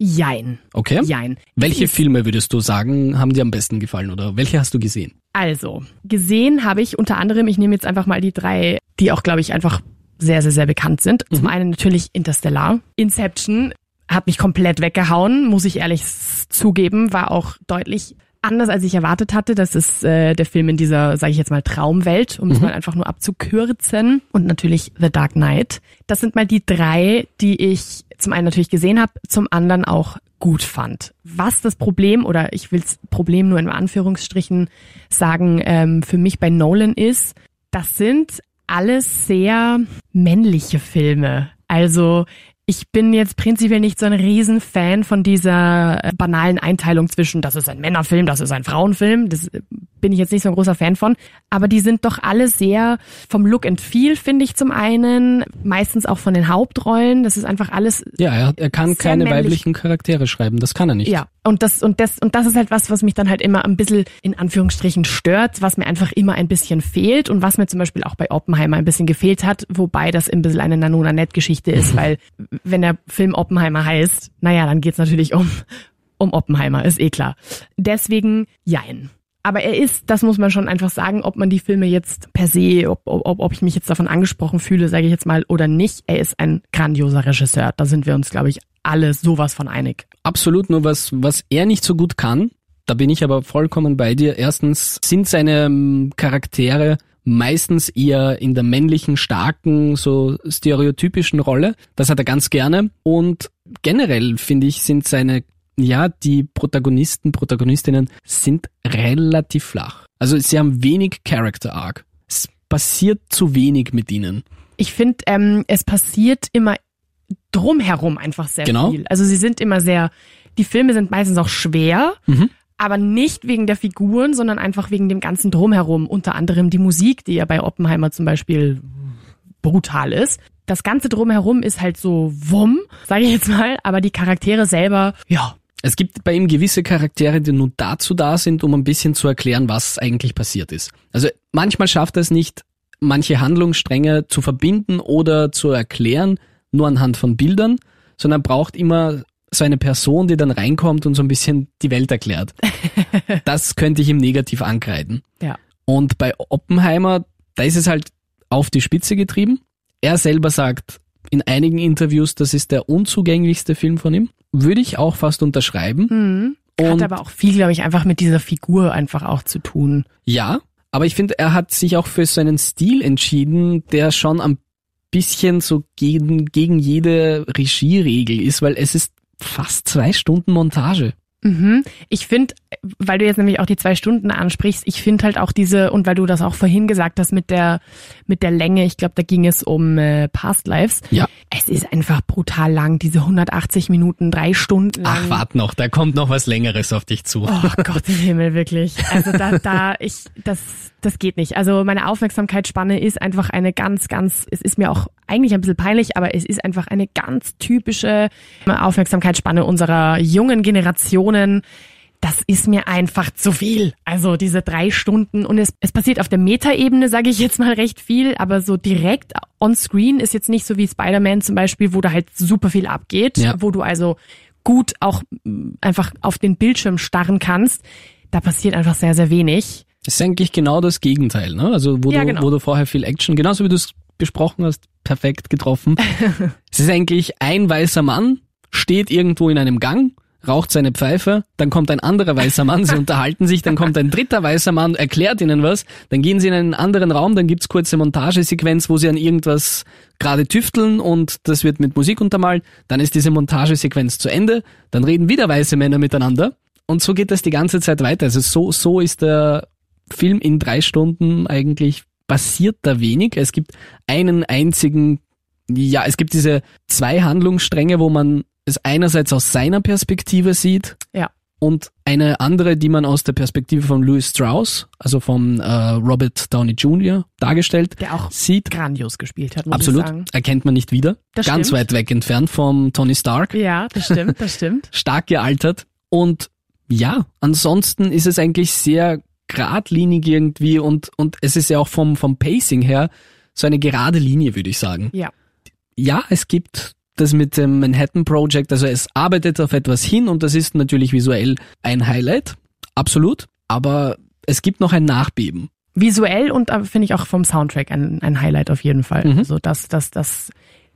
Jein. Okay. Jein. Welche Ist- Filme würdest du sagen, haben dir am besten gefallen oder welche hast du gesehen? Also, gesehen habe ich unter anderem, ich nehme jetzt einfach mal die drei, die auch, glaube ich, einfach sehr, sehr, sehr bekannt sind. Zum einen natürlich Interstellar. Inception hat mich komplett weggehauen, muss ich ehrlich zugeben, war auch deutlich anders, als ich erwartet hatte. Das ist äh, der Film in dieser, sage ich jetzt mal, Traumwelt, um es mal einfach nur abzukürzen. Und natürlich The Dark Knight. Das sind mal die drei, die ich zum einen natürlich gesehen habe, zum anderen auch gut fand. Was das Problem, oder ich will's Problem nur in Anführungsstrichen sagen, ähm, für mich bei Nolan ist, das sind alles sehr männliche Filme. Also ich bin jetzt prinzipiell nicht so ein Riesenfan von dieser äh, banalen Einteilung zwischen, das ist ein Männerfilm, das ist ein Frauenfilm. Das äh, bin ich jetzt nicht so ein großer Fan von. Aber die sind doch alle sehr vom Look and Feel, finde ich zum einen. Meistens auch von den Hauptrollen. Das ist einfach alles Ja, er, er kann keine männlich. weiblichen Charaktere schreiben, das kann er nicht. ja, und das und das und das ist halt was, was mich dann halt immer ein bisschen in Anführungsstrichen stört, was mir einfach immer ein bisschen fehlt und was mir zum Beispiel auch bei Oppenheimer ein bisschen gefehlt hat, wobei das ein bisschen eine Nanona Net Geschichte ist, weil wenn der Film Oppenheimer heißt, naja, dann geht's natürlich um um Oppenheimer, ist eh klar. Deswegen jein. Aber er ist, das muss man schon einfach sagen, ob man die Filme jetzt per se, ob, ob, ob ich mich jetzt davon angesprochen fühle, sage ich jetzt mal, oder nicht. Er ist ein grandioser Regisseur. Da sind wir uns, glaube ich, alle sowas von einig. Absolut, nur was, was er nicht so gut kann, da bin ich aber vollkommen bei dir. Erstens sind seine ähm, Charaktere meistens eher in der männlichen, starken, so stereotypischen Rolle. Das hat er ganz gerne. Und generell, finde ich, sind seine, ja, die Protagonisten, Protagonistinnen sind relativ flach. Also sie haben wenig Character Arc. Es passiert zu wenig mit ihnen. Ich finde, ähm, es passiert immer drumherum einfach sehr Genau. viel. Also sie sind immer sehr, die Filme sind meistens auch schwer, Mhm. aber nicht wegen der Figuren, sondern einfach wegen dem ganzen drumherum. Unter anderem die Musik, die ja bei Oppenheimer zum Beispiel brutal ist. Das ganze drumherum ist halt so wumm, sage ich jetzt mal, aber die Charaktere selber, ja, Es gibt bei ihm gewisse Charaktere, die nur dazu da sind, um ein bisschen zu erklären, was eigentlich passiert ist. Also manchmal schafft er es nicht, manche Handlungsstränge zu verbinden oder zu erklären, nur anhand von Bildern, sondern braucht immer so eine Person, die dann reinkommt und so ein bisschen die Welt erklärt. (laughs) Das könnte ich ihm negativ ankreiden. ja. Und bei Oppenheimer, da ist es halt auf die Spitze getrieben. Er selber sagt in einigen Interviews, das ist der unzugänglichste Film von ihm. Würde ich auch fast unterschreiben. Mhm. Hat Und aber auch viel, glaube ich, einfach mit dieser Figur einfach auch zu tun. ja, aber ich finde, er hat sich auch für seinen Stil entschieden, der schon ein bisschen so gegen, gegen jede Regieregel ist, weil es ist fast zwei Stunden Montage. Mhm. Ich finde, weil du jetzt nämlich auch die zwei Stunden ansprichst, ich finde halt auch diese, und weil du das auch vorhin gesagt hast mit der, mit der Länge, ich glaube, da ging es um äh, Past Lives. Ja. Es ist einfach brutal lang, diese 180 Minuten, drei Stunden lang. Ach, wart noch, da kommt noch was Längeres auf dich zu. Oh (laughs) Gott im Himmel, wirklich. Also da, da, ich, das, das geht nicht. Also meine Aufmerksamkeitsspanne ist einfach eine ganz, ganz, es ist mir auch eigentlich ein bisschen peinlich, aber es ist einfach eine ganz typische Aufmerksamkeitsspanne unserer jungen Generationen. Das ist mir einfach zu viel. Also diese drei Stunden und es, es passiert auf der Metaebene, sage ich jetzt mal recht viel, aber so direkt on screen ist jetzt nicht so wie Spider-Man zum Beispiel, wo da halt super viel abgeht, Ja. wo du also gut auch mm, einfach auf den Bildschirm starren kannst. Da passiert einfach sehr, sehr wenig. Das ist eigentlich genau das Gegenteil, ne? Also wo, Ja, du, genau. wo du vorher viel Action, genauso wie du es besprochen hast, perfekt getroffen. (laughs) es ist eigentlich ein weißer Mann, steht irgendwo in einem Gang, raucht seine Pfeife, dann kommt ein anderer weißer Mann, sie (laughs) unterhalten sich, dann kommt ein dritter weißer Mann, erklärt ihnen was, dann gehen sie in einen anderen Raum, dann gibt's kurze Montagesequenz, wo sie an irgendwas gerade tüfteln und das wird mit Musik untermalt, dann ist diese Montagesequenz zu Ende, dann reden wieder weiße Männer miteinander und so geht das die ganze Zeit weiter. Also so, so ist der Film in drei Stunden eigentlich passiert da wenig. Es gibt einen einzigen, ja, es gibt diese zwei Handlungsstränge, wo man es einerseits aus seiner Perspektive sieht Ja. und eine andere, die man aus der Perspektive von Louis Strauss, also von äh, Robert Downey Jr. dargestellt, Der auch sieht. grandios gespielt hat, muss Absolut, ich sagen. erkennt man nicht wieder. Das Ganz stimmt. weit weg entfernt vom Tony Stark. Ja, das stimmt, das stimmt. (laughs) stark gealtert. Und ja, ansonsten ist es eigentlich sehr geradlinig irgendwie und, und es ist ja auch vom, vom Pacing her so eine gerade Linie, würde ich sagen. Ja. Ja, es gibt das mit dem Manhattan Project, also es arbeitet auf etwas hin und das ist natürlich visuell ein Highlight, absolut, aber es gibt noch ein Nachbeben. Visuell und aber finde ich auch vom Soundtrack ein, ein Highlight auf jeden Fall. Mhm. Also das, das, das,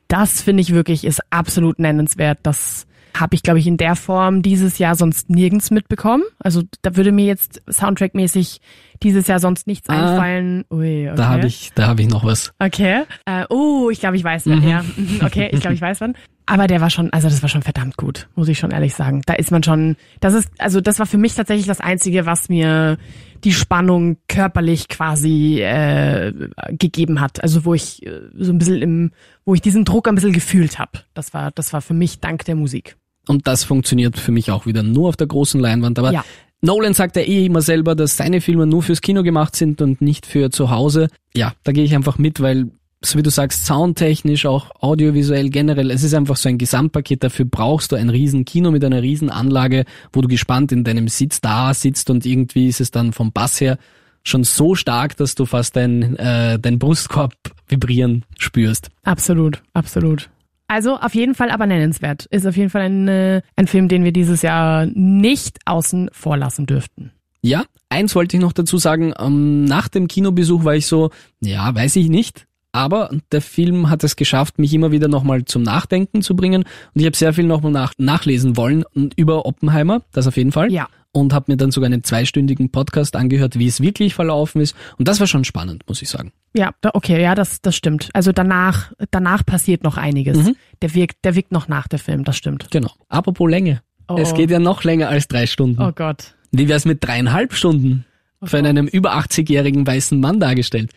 das finde ich wirklich ist absolut nennenswert. Das habe ich, glaube ich, in der Form dieses Jahr sonst nirgends mitbekommen. Also da würde mir jetzt Soundtrack-mäßig dieses Jahr sonst nichts Ah, einfallen. Ui, okay. Da habe ich, da habe ich noch was. Okay. Äh, oh, ich glaube, ich weiß wann. Mhm. Ja, mhm, okay, ich glaube, ich weiß wann. Aber der war schon, also das war schon verdammt gut, muss ich schon ehrlich sagen. Da ist man schon, das ist, also das war für mich tatsächlich das Einzige, was mir die Spannung körperlich quasi äh, gegeben hat. Also wo ich äh, so ein bisschen im, wo ich diesen Druck ein bisschen gefühlt habe. Das war, das war für mich dank der Musik. Und das funktioniert für mich auch wieder nur auf der großen Leinwand. Aber Ja. Nolan sagt ja eh immer selber, dass seine Filme nur fürs Kino gemacht sind und nicht für zu Hause. Ja, da gehe ich einfach mit, weil, so wie du sagst, soundtechnisch, auch audiovisuell generell, es ist einfach so ein Gesamtpaket. Dafür brauchst du ein riesen Kino mit einer riesen Anlage, wo du gespannt in deinem Sitz da sitzt und irgendwie ist es dann vom Bass her schon so stark, dass du fast dein, äh, dein Brustkorb vibrieren spürst. Absolut, absolut. Also auf jeden Fall aber nennenswert. Ist auf jeden Fall ein, äh, ein Film, den wir dieses Jahr nicht außen vor lassen dürften. Ja, eins wollte ich noch dazu sagen. Ähm, nach dem Kinobesuch war ich so, ja, weiß ich nicht. Aber der Film hat es geschafft, mich immer wieder nochmal zum Nachdenken zu bringen. Und ich habe sehr viel nochmal nach, nachlesen wollen und über Oppenheimer, das auf jeden Fall. Ja. Und habe mir dann sogar einen zweistündigen Podcast angehört, wie es wirklich verlaufen ist. Und das war schon spannend, muss ich sagen. Ja, okay, ja, das, das stimmt. Also danach, danach passiert noch einiges. Mhm. Der wirkt, der wirkt noch nach der Film, das stimmt. Genau. Apropos Länge. Oh, Es oh. geht ja noch länger als drei Stunden. Oh Gott. Wie wär's mit dreieinhalb Stunden? Von einem über 80-jährigen weißen Mann dargestellt.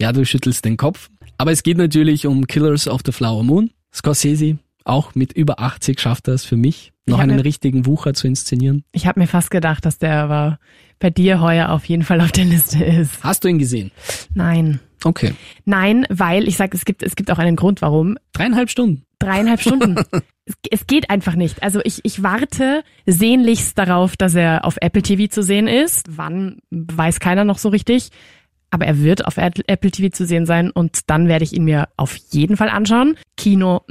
Ja, du schüttelst den Kopf. Aber es geht natürlich um Killers of the Flower Moon. Scorsese, auch mit über 80 schafft er es für mich, noch einen mir- richtigen Wucher zu inszenieren. Ich habe mir fast gedacht, dass der aber bei dir heuer auf jeden Fall auf der Liste ist. Hast du ihn gesehen? Nein. Okay. Nein, weil ich sag, es gibt, es gibt auch einen Grund, warum. Dreieinhalb Stunden. Dreieinhalb Stunden. (laughs) es, es geht einfach nicht. Also ich, ich warte sehnlichst darauf, dass er auf Apple TV zu sehen ist. Wann, weiß keiner noch so richtig. Aber er wird auf Apple TV zu sehen sein und dann werde ich ihn mir auf jeden Fall anschauen. Kino,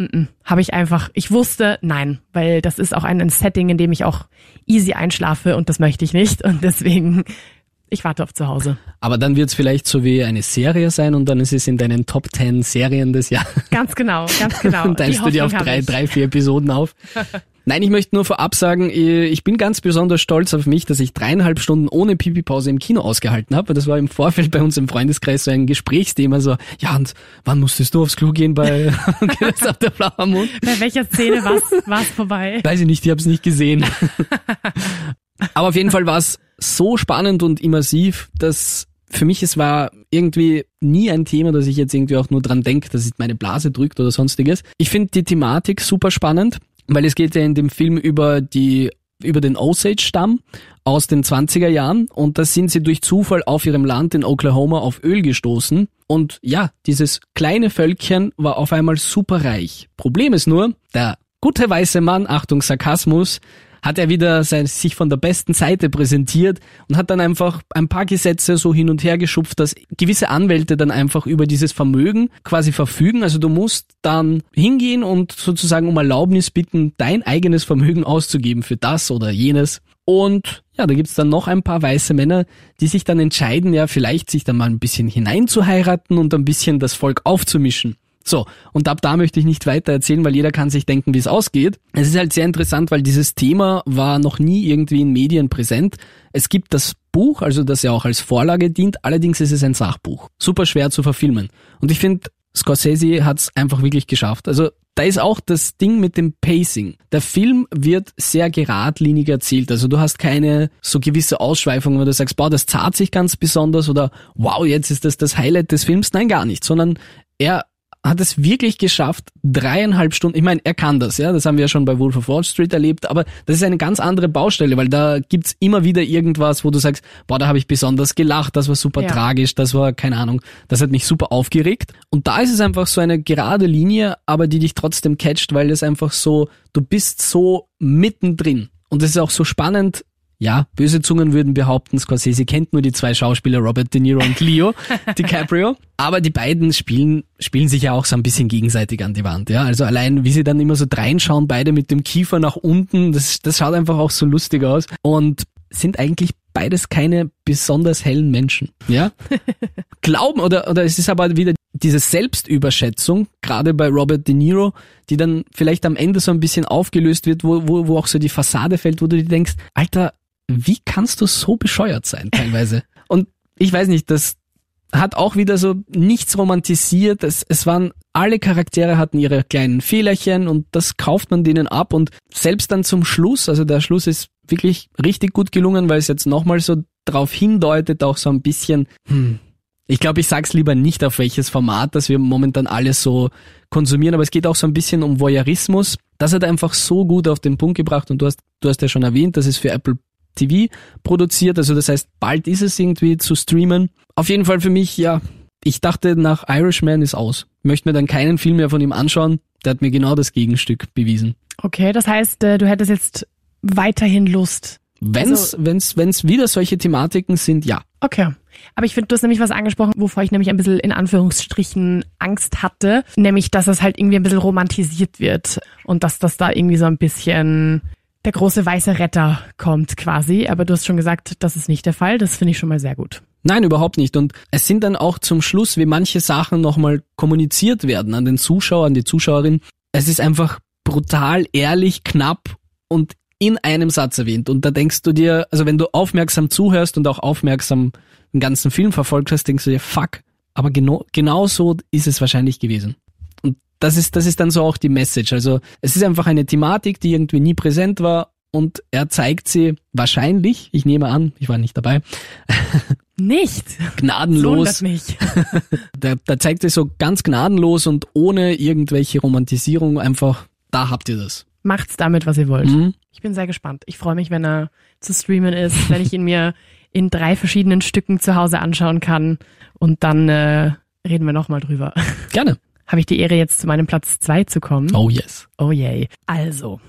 habe ich einfach, ich wusste, nein, weil das ist auch ein, Setting, in dem ich auch easy einschlafe und das möchte ich nicht und deswegen, ich warte auf zu Hause. Aber dann wird's vielleicht so wie eine Serie sein und dann ist es in deinen Top 10 Serien des Jahres. Ganz genau, ganz (laughs) genau. und teilst du dir auf drei, drei, vier Episoden auf. (laughs) Nein, ich möchte nur vorab sagen, ich bin ganz besonders stolz auf mich, dass ich dreieinhalb Stunden ohne Pipi-Pause im Kino ausgehalten habe. Das war im Vorfeld bei uns im Freundeskreis so ein Gesprächsthema, so, ja, und wann musstest du aufs Klo gehen bei of the Flower Moon? Bei welcher Szene war's, war's vorbei? Weiß ich nicht, ich habe es nicht gesehen. (laughs) Aber auf jeden Fall war es so spannend und immersiv, dass für mich es war irgendwie nie ein Thema, dass ich jetzt irgendwie auch nur dran denke, dass es meine Blase drückt oder sonstiges. Ich finde die Thematik super spannend, weil es geht ja in dem Film über die über den Osage-Stamm aus den 20er Jahren und da sind sie durch Zufall auf ihrem Land in Oklahoma auf Öl gestoßen und ja, dieses kleine Völkchen war auf einmal super reich. Problem ist nur, der gute weiße Mann, Achtung Sarkasmus, hat er wieder sein, sich von der besten Seite präsentiert und hat dann einfach ein paar Gesetze so hin und her geschupft, dass gewisse Anwälte dann einfach über dieses Vermögen quasi verfügen. Also du musst dann hingehen und sozusagen um Erlaubnis bitten, dein eigenes Vermögen auszugeben für das oder jenes. Und ja, da gibt's dann noch ein paar weiße Männer, die sich dann entscheiden, ja, vielleicht sich dann mal ein bisschen hineinzuheiraten und ein bisschen das Volk aufzumischen. So, und ab da möchte ich nicht weiter erzählen, weil jeder kann sich denken, wie es ausgeht. Es ist halt sehr interessant, weil dieses Thema war noch nie irgendwie in Medien präsent. Es gibt das Buch, also das ja auch als Vorlage dient, allerdings ist es ein Sachbuch. Super schwer zu verfilmen. Und ich finde, Scorsese hat es einfach wirklich geschafft. Also da ist auch das Ding mit dem Pacing. Der Film wird sehr geradlinig erzählt. Also du hast keine so gewisse Ausschweifungen, wo du sagst, boah, das zahlt sich ganz besonders oder wow, jetzt ist das das Highlight des Films. Nein, gar nicht, sondern er hat es wirklich geschafft, dreieinhalb Stunden, ich meine, er kann das, ja, das haben wir ja schon bei Wolf of Wall Street erlebt, aber das ist eine ganz andere Baustelle, weil da gibt's immer wieder irgendwas, wo du sagst, boah, da habe ich besonders gelacht, das war super ja. tragisch, das war, keine Ahnung, das hat mich super aufgeregt. Und da ist es einfach so eine gerade Linie, aber die dich trotzdem catcht, weil es einfach so, du bist so mittendrin. Und es ist auch so spannend, ja, böse Zungen würden behaupten, Scorsese kennt nur die zwei Schauspieler Robert De Niro und Leo (laughs) DiCaprio. Aber die beiden spielen, spielen sich ja auch so ein bisschen gegenseitig an die Wand, ja. Also allein, wie sie dann immer so dreinschauen, beide mit dem Kiefer nach unten, das, das schaut einfach auch so lustig aus. Und sind eigentlich beides keine besonders hellen Menschen, ja. (laughs) Glauben, oder, oder es ist aber wieder diese Selbstüberschätzung, gerade bei Robert De Niro, die dann vielleicht am Ende so ein bisschen aufgelöst wird, wo, wo, wo auch so die Fassade fällt, wo du dir denkst, Alter, wie kannst du so bescheuert sein teilweise? (laughs) Und ich weiß nicht, das hat auch wieder so nichts romantisiert. Es, es waren, alle Charaktere hatten ihre kleinen Fehlerchen und das kauft man denen ab und selbst dann zum Schluss, also der Schluss ist wirklich richtig gut gelungen, weil es jetzt nochmal so darauf hindeutet, auch so ein bisschen, hm, ich glaube, ich sag's lieber nicht auf welches Format, dass wir momentan alles so konsumieren, aber es geht auch so ein bisschen um Voyeurismus. Das hat einfach so gut auf den Punkt gebracht und du hast, du hast ja schon erwähnt, das ist für Apple TV produziert. Also das heißt, bald ist es irgendwie zu streamen. Auf jeden Fall für mich, ja, ich dachte nach Irishman ist aus. Ich möchte mir dann keinen Film mehr von ihm anschauen. Der hat mir genau das Gegenstück bewiesen. Okay, das heißt, äh, du hättest jetzt weiterhin Lust. Wenn's, also, wenn's, wenn's wieder solche Thematiken sind, ja. Okay. Aber ich finde, du hast nämlich was angesprochen, wovor ich nämlich ein bisschen in Anführungsstrichen Angst hatte, nämlich, dass es halt irgendwie ein bisschen romantisiert wird und dass das da irgendwie so ein bisschen der große weiße Retter kommt quasi. Aber du hast schon gesagt, das ist nicht der Fall. Das finde ich schon mal sehr gut. Nein, überhaupt nicht. Und es sind dann auch zum Schluss, wie manche Sachen nochmal kommuniziert werden an den Zuschauer, an die Zuschauerin. Es ist einfach brutal, ehrlich, knapp und in einem Satz erwähnt. Und da denkst du dir, also wenn du aufmerksam zuhörst und auch aufmerksam den ganzen Film verfolgt hast, denkst du dir, fuck, aber genau, genau so ist es wahrscheinlich gewesen das ist, das ist dann so auch die Message. Also es ist einfach eine Thematik, die irgendwie nie präsent war und er zeigt sie wahrscheinlich, ich nehme an, ich war nicht dabei. (laughs) Nicht. Gnadenlos. mich. (laughs) da, da zeigt er so ganz gnadenlos und ohne irgendwelche Romantisierung einfach, da habt ihr das. Macht's damit, was ihr wollt. Mhm. Ich bin sehr gespannt. Ich freue mich, wenn er zu streamen ist, (laughs) wenn ich ihn mir in drei verschiedenen Stücken zu Hause anschauen kann und dann äh, reden wir nochmal drüber. Gerne habe ich die Ehre, jetzt zu meinem Platz zwei zu kommen. Oh yes. Oh yay. Also,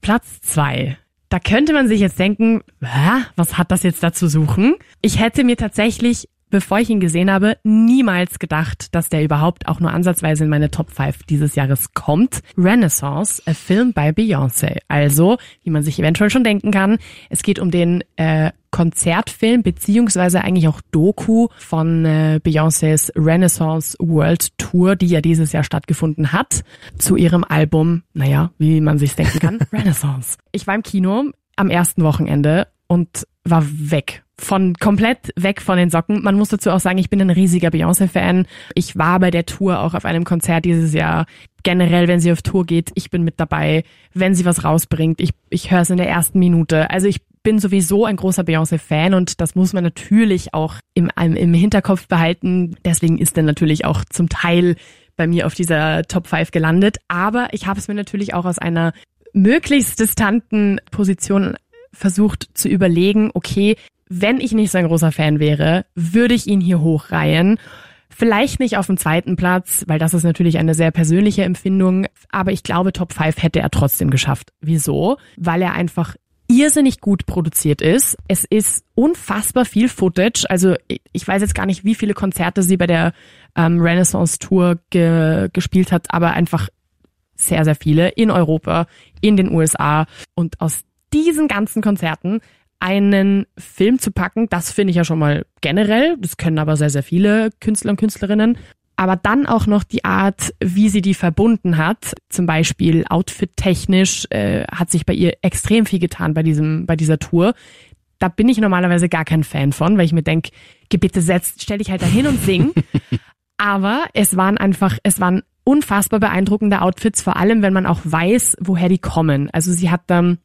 Platz zwei. Da könnte man sich jetzt denken, Hä? was hat das jetzt da zu suchen? Ich hätte mir tatsächlich bevor ich ihn gesehen habe, niemals gedacht, dass der überhaupt auch nur ansatzweise in meine Top 5 dieses Jahres kommt. Renaissance, a Film by Beyoncé. Also, wie man sich eventuell schon denken kann, es geht um den äh, Konzertfilm beziehungsweise eigentlich auch Doku von äh, Beyoncés Renaissance World Tour, die ja dieses Jahr stattgefunden hat, zu ihrem Album, naja, wie man sich denken kann, (laughs) Renaissance. Ich war im Kino am ersten Wochenende und war weg. Von komplett weg von den Socken. Man muss dazu auch sagen, ich bin ein riesiger Beyoncé-Fan. Ich war bei der Tour auch auf einem Konzert dieses Jahr. Generell, wenn sie auf Tour geht, ich bin mit dabei. Wenn sie was rausbringt, ich, ich höre es in der ersten Minute. Also ich bin sowieso ein großer Beyoncé-Fan und das muss man natürlich auch im, im Hinterkopf behalten. Deswegen ist er natürlich auch zum Teil bei mir auf dieser Top 5 gelandet. Aber ich habe es mir natürlich auch aus einer möglichst distanten Position versucht zu überlegen, okay, wenn ich nicht so ein großer Fan wäre, würde ich ihn hier hochreihen. Vielleicht nicht auf dem zweiten Platz, weil das ist natürlich eine sehr persönliche Empfindung, aber ich glaube, Top 5 hätte er trotzdem geschafft. Wieso? Weil er einfach irrsinnig gut produziert ist. Es ist unfassbar viel Footage. Also ich weiß jetzt gar nicht, wie viele Konzerte sie bei der ähm, Renaissance Tour ge gespielt hat, aber einfach sehr, sehr viele in Europa, in den USA. Und aus diesen ganzen Konzerten einen Film zu packen, das finde ich ja schon mal generell. Das können aber sehr, sehr viele Künstler und Künstlerinnen. Aber dann auch noch die Art, wie sie die verbunden hat. Zum Beispiel outfit-technisch äh, hat sich bei ihr extrem viel getan bei diesem, bei dieser Tour. Da bin ich normalerweise gar kein Fan von, weil ich mir denke, bitte setz, stell dich halt da hin und sing. (laughs) aber es waren einfach, es waren unfassbar beeindruckende Outfits, vor allem wenn man auch weiß, woher die kommen. Also sie hat dann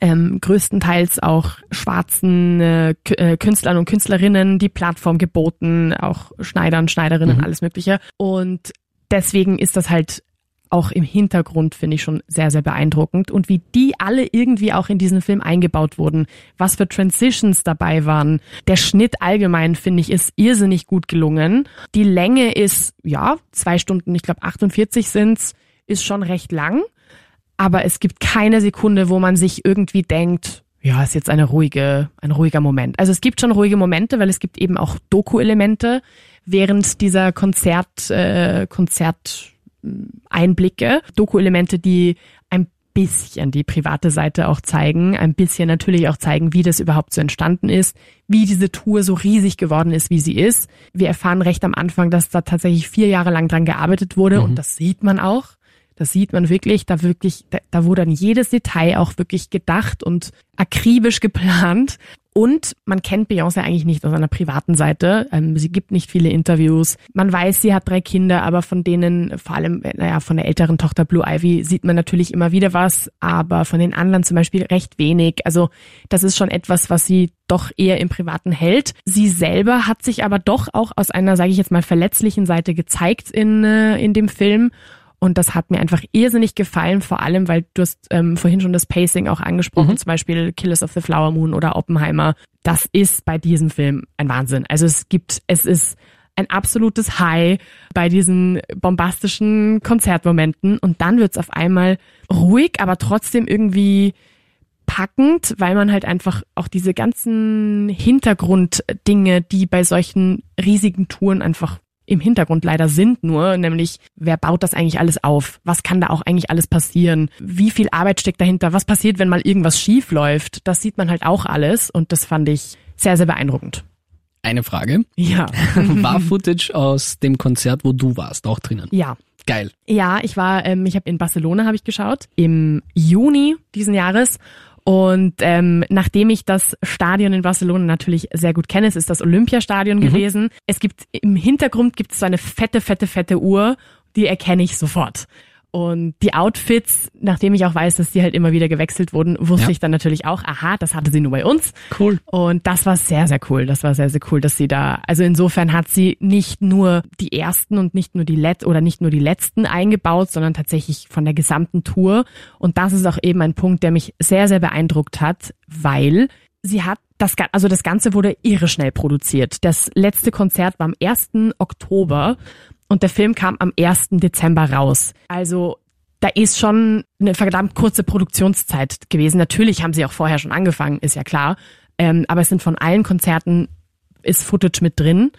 ähm, größtenteils auch schwarzen äh, äh, Künstlern und Künstlerinnen die Plattform geboten, auch Schneidern, Schneiderinnen, mhm. alles Mögliche. Und deswegen ist das halt auch im Hintergrund finde ich schon sehr, sehr beeindruckend. Und wie die alle irgendwie auch in diesen Film eingebaut wurden, was für Transitions dabei waren. Der Schnitt allgemein, finde ich, ist irrsinnig gut gelungen. Die Länge ist, ja, zwei Stunden, ich glaube 48 sind's, ist schon recht lang aber es gibt keine Sekunde, wo man sich irgendwie denkt, ja, ist jetzt eine ruhige, ein ruhiger Moment. Also es gibt schon ruhige Momente, weil es gibt eben auch Doku-Elemente während dieser Konzert, äh, Konzerteinblicke, Doku-Elemente, die ein bisschen die private Seite auch zeigen, ein bisschen natürlich auch zeigen, wie das überhaupt so entstanden ist, wie diese Tour so riesig geworden ist, wie sie ist. Wir erfahren recht am Anfang, dass da tatsächlich vier Jahre lang dran gearbeitet wurde mhm. und das sieht man auch. Das sieht man wirklich, da wirklich, da, da wurde an jedes Detail auch wirklich gedacht und akribisch geplant. Und man kennt Beyoncé eigentlich nicht aus einer privaten Seite. Ähm, sie gibt nicht viele Interviews. Man weiß, sie hat drei Kinder, aber von denen, vor allem, naja, von der älteren Tochter Blue Ivy sieht man natürlich immer wieder was, aber von den anderen zum Beispiel recht wenig. Also das ist schon etwas, was sie doch eher im Privaten hält. Sie selber hat sich aber doch auch aus einer, sage ich jetzt mal, verletzlichen Seite gezeigt in, äh, in dem Film und das hat mir einfach irrsinnig gefallen, vor allem, weil du hast ähm, vorhin schon das Pacing auch angesprochen, mhm. zum Beispiel Killers of the Flower Moon oder Oppenheimer. Das ist bei diesem Film ein Wahnsinn. Also es gibt, es ist ein absolutes High bei diesen bombastischen Konzertmomenten und dann wird's auf einmal ruhig, aber trotzdem irgendwie packend, weil man halt einfach auch diese ganzen Hintergrunddinge, die bei solchen riesigen Touren einfach im Hintergrund leider sind nur, nämlich wer baut das eigentlich alles auf? Was kann da auch eigentlich alles passieren? Wie viel Arbeit steckt dahinter? Was passiert, wenn mal irgendwas schief läuft? Das sieht man halt auch alles und das fand ich sehr, sehr beeindruckend. Eine Frage. Ja. (laughs) War Footage aus dem Konzert, wo du warst, auch drinnen? Ja. Geil. Ja, ich war, ähm, ich habe in Barcelona habe ich geschaut im Juni diesen Jahres und ähm, nachdem ich das Stadion in Barcelona natürlich sehr gut kenne, es ist das Olympiastadion mhm. gewesen. Es gibt im Hintergrund gibt es so eine fette, fette, fette Uhr, die erkenne ich sofort. Und die Outfits, nachdem ich auch weiß, dass die halt immer wieder gewechselt wurden, wusste ja. ich dann natürlich auch, aha, das hatte sie nur bei uns. Cool. Und das war sehr, sehr cool. Das war sehr, sehr cool, dass sie da, also insofern hat sie nicht nur die ersten und nicht nur die Let oder nicht nur die letzten eingebaut, sondern tatsächlich von der gesamten Tour. Und das ist auch eben ein Punkt, der mich sehr, sehr beeindruckt hat, weil sie hat das, also das Ganze wurde irre schnell produziert. Das letzte Konzert war am 1. Oktober und der Film kam am 1. Dezember raus. Also da ist schon eine verdammt kurze Produktionszeit gewesen. Natürlich haben sie auch vorher schon angefangen, ist ja klar. Ähm, aber es sind von allen Konzerten ist Footage mit drin.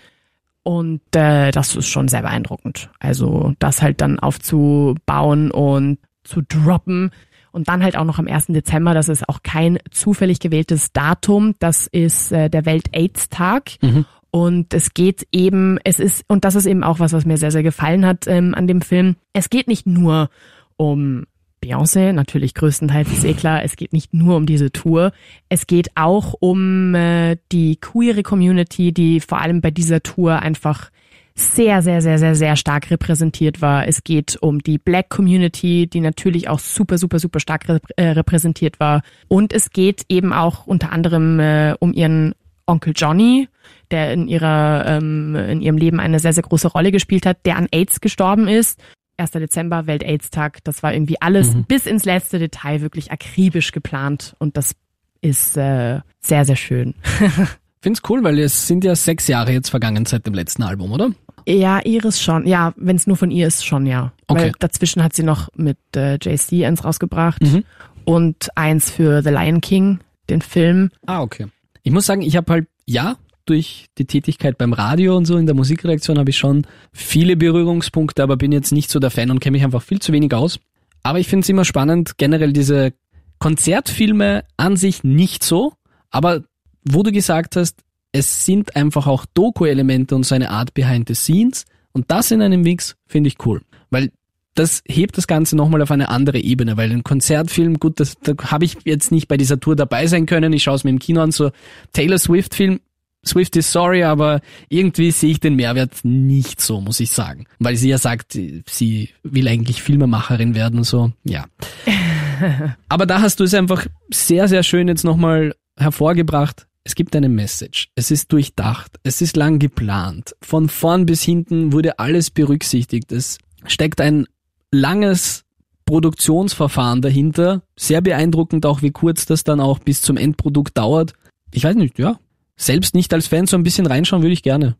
Und äh, das ist schon sehr beeindruckend. Also das halt dann aufzubauen und zu droppen. Und dann halt auch noch am 1. Dezember, das ist auch kein zufällig gewähltes Datum. Das ist äh, der Welt-AIDS-Tag. Mhm. Und es geht eben, es ist, und das ist eben auch was, was mir sehr, sehr gefallen hat ähm, an dem Film. Es geht nicht nur um Beyoncé, natürlich größtenteils ist eh klar, es geht nicht nur um diese Tour. Es geht auch um äh, die queere Community, die vor allem bei dieser Tour einfach sehr, sehr, sehr, sehr, sehr stark repräsentiert war. Es geht um die Black Community, die natürlich auch super, super, super stark äh, repräsentiert war. Und es geht eben auch unter anderem äh, um ihren Onkel Johnny, der in ihrer ähm, in ihrem Leben eine sehr sehr große Rolle gespielt hat, der an AIDS gestorben ist. 1. Dezember, Welt-AIDS-Tag, das war irgendwie alles mhm. bis ins letzte Detail wirklich akribisch geplant und das ist äh, sehr, sehr schön. (laughs) Find's cool, weil es sind ja sechs Jahre jetzt vergangen seit dem letzten Album, oder? Ja, Iris schon. Ja, wenn es nur von ihr ist, schon, ja. Okay. Weil dazwischen hat sie noch mit äh, JC eins rausgebracht mhm. und eins für The Lion King, den Film. Ah, okay. Ich muss sagen, ich habe halt, ja, durch die Tätigkeit beim Radio und so in der Musikredaktion habe ich schon viele Berührungspunkte, aber bin jetzt nicht so der Fan und kenne mich einfach viel zu wenig aus. Aber ich finde es immer spannend, generell diese Konzertfilme an sich nicht so, Aber wo du gesagt hast, es sind einfach auch Doku-Elemente und so eine Art Behind the Scenes und das in einem Mix finde ich cool, weil das hebt das Ganze nochmal auf eine andere Ebene, weil ein Konzertfilm, gut, das, da habe ich jetzt nicht bei dieser Tour dabei sein können, ich schaue es mir im Kino an, so Taylor Swift-Film, Swift is sorry, aber irgendwie sehe ich den Mehrwert nicht so, muss ich sagen. Weil sie ja sagt, sie will eigentlich Filmemacherin werden und so, ja. (laughs) aber da hast du es einfach sehr, sehr schön jetzt nochmal hervorgebracht. Es gibt eine Message. Es ist durchdacht. Es ist lang geplant. Von vorn bis hinten wurde alles berücksichtigt. Es steckt ein langes Produktionsverfahren dahinter. Sehr beeindruckend auch, wie kurz das dann auch bis zum Endprodukt dauert. Ich weiß nicht, ja. Selbst nicht als Fan so ein bisschen reinschauen würde ich gerne.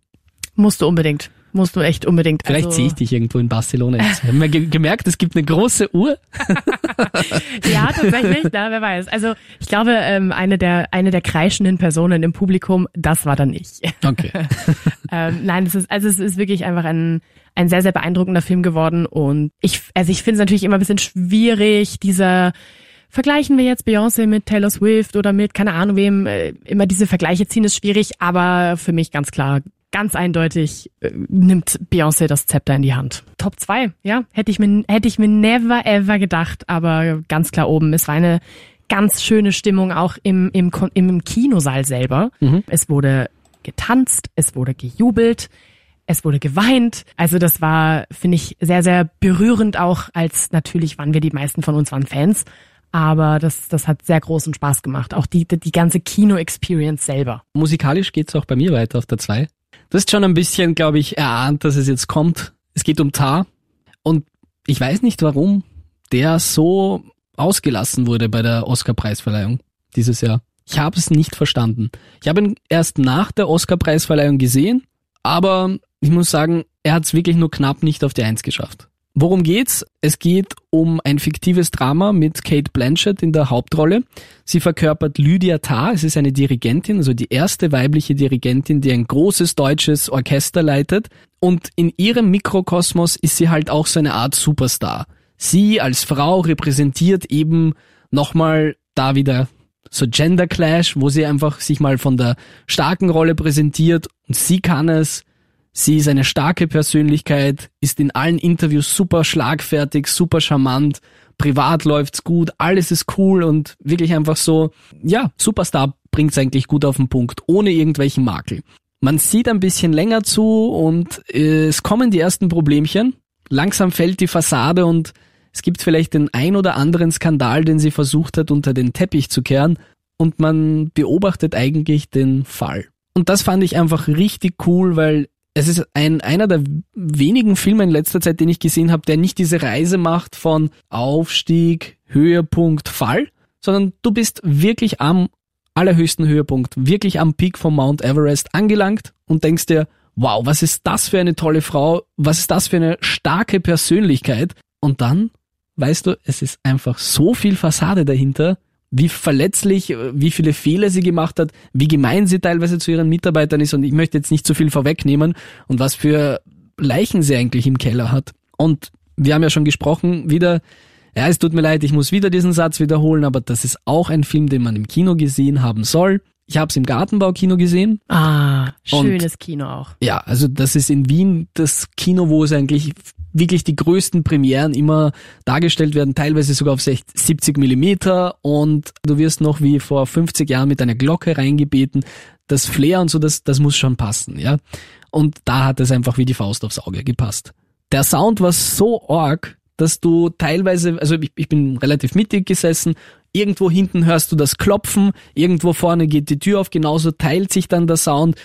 Musst du unbedingt. Musst du echt unbedingt. Vielleicht also sehe ich dich irgendwo in Barcelona. Jetzt. Haben wir ge gemerkt, es gibt eine große Uhr. (laughs) ja, tatsächlich, na, wer weiß. Also ich glaube, ähm, eine der eine der kreischenden Personen im Publikum, das war dann ich. Okay. (laughs) ähm, nein, es ist also es ist wirklich einfach ein ein sehr sehr beeindruckender Film geworden und ich also ich finde es natürlich immer ein bisschen schwierig dieser vergleichen wir jetzt Beyoncé mit Taylor Swift oder mit keine Ahnung wem äh, immer diese Vergleiche ziehen ist schwierig, aber für mich ganz klar ganz eindeutig äh, nimmt Beyoncé das Zepter in die Hand. Top 2, ja, hätte ich mir hätte ich mir never ever gedacht, aber ganz klar oben. Es war eine ganz schöne Stimmung auch im im, im Kinosaal selber. Mhm. Es wurde getanzt, es wurde gejubelt. Es wurde geweint. Also das war, finde ich, sehr, sehr berührend auch, als natürlich waren wir die meisten von uns waren Fans. Aber das, das hat sehr großen Spaß gemacht. Auch die, die ganze Kino-Experience selber. Musikalisch geht's auch bei mir weiter auf der 2. Du hast schon ein bisschen, glaube ich, erahnt, dass es jetzt kommt. Es geht um Tar. Und ich weiß nicht, warum der so ausgelassen wurde bei der Oscar-Preisverleihung dieses Jahr. Ich habe es nicht verstanden. Ich habe ihn erst nach der Oscar-Preisverleihung gesehen, aber ich muss sagen, er hat es wirklich nur knapp nicht auf die Eins geschafft. Worum geht's? Es geht um ein fiktives Drama mit Kate Blanchett in der Hauptrolle. Sie verkörpert Lydia Tarr. Es ist eine Dirigentin, also die erste weibliche Dirigentin, die ein großes deutsches Orchester leitet. Und in ihrem Mikrokosmos ist sie halt auch so eine Art Superstar. Sie als Frau repräsentiert eben nochmal da wieder so Gender Clash, wo sie einfach sich mal von der starken Rolle präsentiert und sie kann es, Sie ist eine starke Persönlichkeit, ist in allen Interviews super schlagfertig, super charmant, privat läuft's gut, alles ist cool und wirklich einfach so, ja, Superstar bringt's eigentlich gut auf den Punkt, ohne irgendwelchen Makel. Man sieht ein bisschen länger zu und äh, es kommen die ersten Problemchen. Langsam fällt die Fassade und es gibt vielleicht den ein oder anderen Skandal, den sie versucht hat, unter den Teppich zu kehren und man beobachtet eigentlich den Fall. Und das fand ich einfach richtig cool, weil es ist ein, einer der wenigen Filme in letzter Zeit, den ich gesehen habe, der nicht diese Reise macht von Aufstieg, Höhepunkt, Fall, sondern du bist wirklich am allerhöchsten Höhepunkt, wirklich am Peak von Mount Everest angelangt und denkst dir, wow, was ist das für eine tolle Frau, was ist das für eine starke Persönlichkeit? Und dann weißt du, es ist einfach so viel Fassade dahinter, wie verletzlich, wie viele Fehler sie gemacht hat, wie gemein sie teilweise zu ihren Mitarbeitern ist und ich möchte jetzt nicht zu viel vorwegnehmen und was für Leichen sie eigentlich im Keller hat. Und wir haben ja schon gesprochen, wieder, ja, es tut mir leid, ich muss wieder diesen Satz wiederholen, aber das ist auch ein Film, den man im Kino gesehen haben soll. Ich habe es im Gartenbaukino gesehen. Ah, schönes und, Kino auch. Ja, also das ist in Wien das Kino, wo es eigentlich wirklich die größten Premieren immer dargestellt werden, teilweise sogar auf 70 Millimeter und du wirst noch wie vor 50 Jahren mit einer Glocke reingebeten. Das Flair und so, das, das muss schon passen, ja. Und da hat es einfach wie die Faust aufs Auge gepasst. Der Sound war so arg, dass du teilweise, also ich, ich bin relativ mittig gesessen, irgendwo hinten hörst du das Klopfen, irgendwo vorne geht die Tür auf, genauso teilt sich dann der Sound.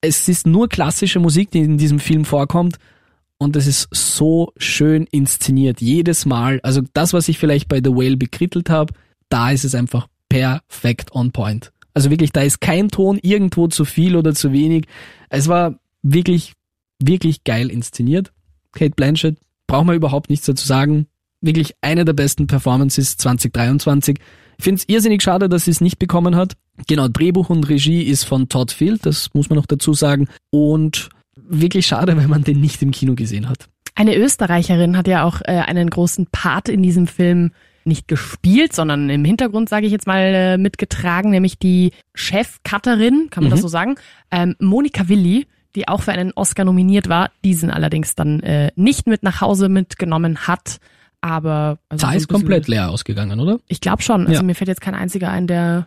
Es ist nur klassische Musik, die in diesem Film vorkommt und es ist so schön inszeniert. Jedes Mal. Also das, was ich vielleicht bei The Whale bekrittelt habe, da ist es einfach perfekt on point. Also wirklich, da ist kein Ton irgendwo zu viel oder zu wenig. Es war wirklich, wirklich geil inszeniert. Kate Blanchett, braucht man überhaupt nichts dazu sagen. Wirklich eine der besten Performances 2023. Ich finde es irrsinnig schade, dass sie es nicht bekommen hat. Genau, Drehbuch und Regie ist von Todd Field, das muss man noch dazu sagen. Und wirklich schade, wenn man den nicht im Kino gesehen hat. Eine Österreicherin hat ja auch äh, einen großen Part in diesem Film nicht gespielt, sondern im Hintergrund, sage ich jetzt mal, äh, mitgetragen, nämlich die Chefcutterin, kann man Mhm. das so sagen, ähm, Monika Willi, die auch für einen Oscar nominiert war, diesen allerdings dann äh, nicht mit nach Hause mitgenommen hat. Aber also so ein ist komplett leer ausgegangen, oder? Ich glaube schon. Also Ja. mir fällt jetzt kein einziger ein, der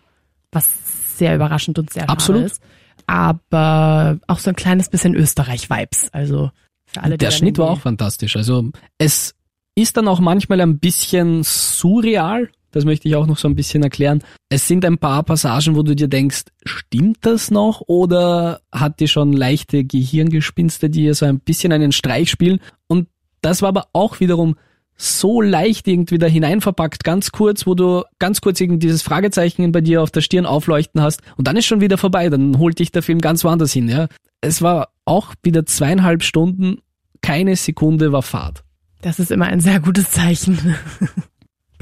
was sehr überraschend und sehr Absolut. ist. Aber auch so ein kleines bisschen Österreich-Vibes. Also für alle, die Der Schnitt war auch fantastisch. Also es ist dann auch manchmal ein bisschen surreal. Das möchte ich auch noch so ein bisschen erklären. Es sind ein paar Passagen, wo du dir denkst, stimmt das noch? Oder hat die schon leichte Gehirngespinste, die ihr so ein bisschen einen Streich spielen? Und das war aber auch wiederum so leicht irgendwie da hineinverpackt, ganz kurz, wo du ganz kurz irgendwie dieses Fragezeichen bei dir auf der Stirn aufleuchten hast und dann ist schon wieder vorbei, dann holt dich der Film ganz woanders hin, ja. Es war auch wieder zweieinhalb Stunden, keine Sekunde war Fahrt. Das ist immer ein sehr gutes Zeichen. (laughs)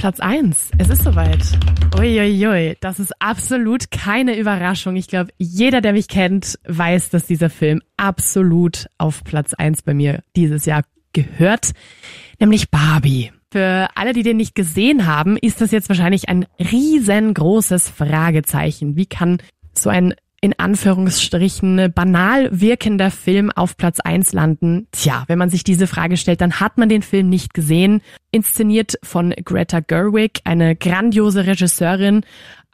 Platz eins. Es ist soweit. Uiuiui, das ist absolut keine Überraschung. Ich glaube, jeder, der mich kennt, weiß, dass dieser Film absolut auf Platz eins bei mir dieses Jahr gehört, nämlich Barbie. Für alle, die den nicht gesehen haben, ist das jetzt wahrscheinlich ein riesengroßes Fragezeichen. Wie kann so ein in Anführungsstrichen banal wirkender Film auf Platz eins landen? Tja, wenn man sich diese Frage stellt, dann hat man den Film nicht gesehen. Inszeniert von Greta Gerwig, eine grandiose Regisseurin,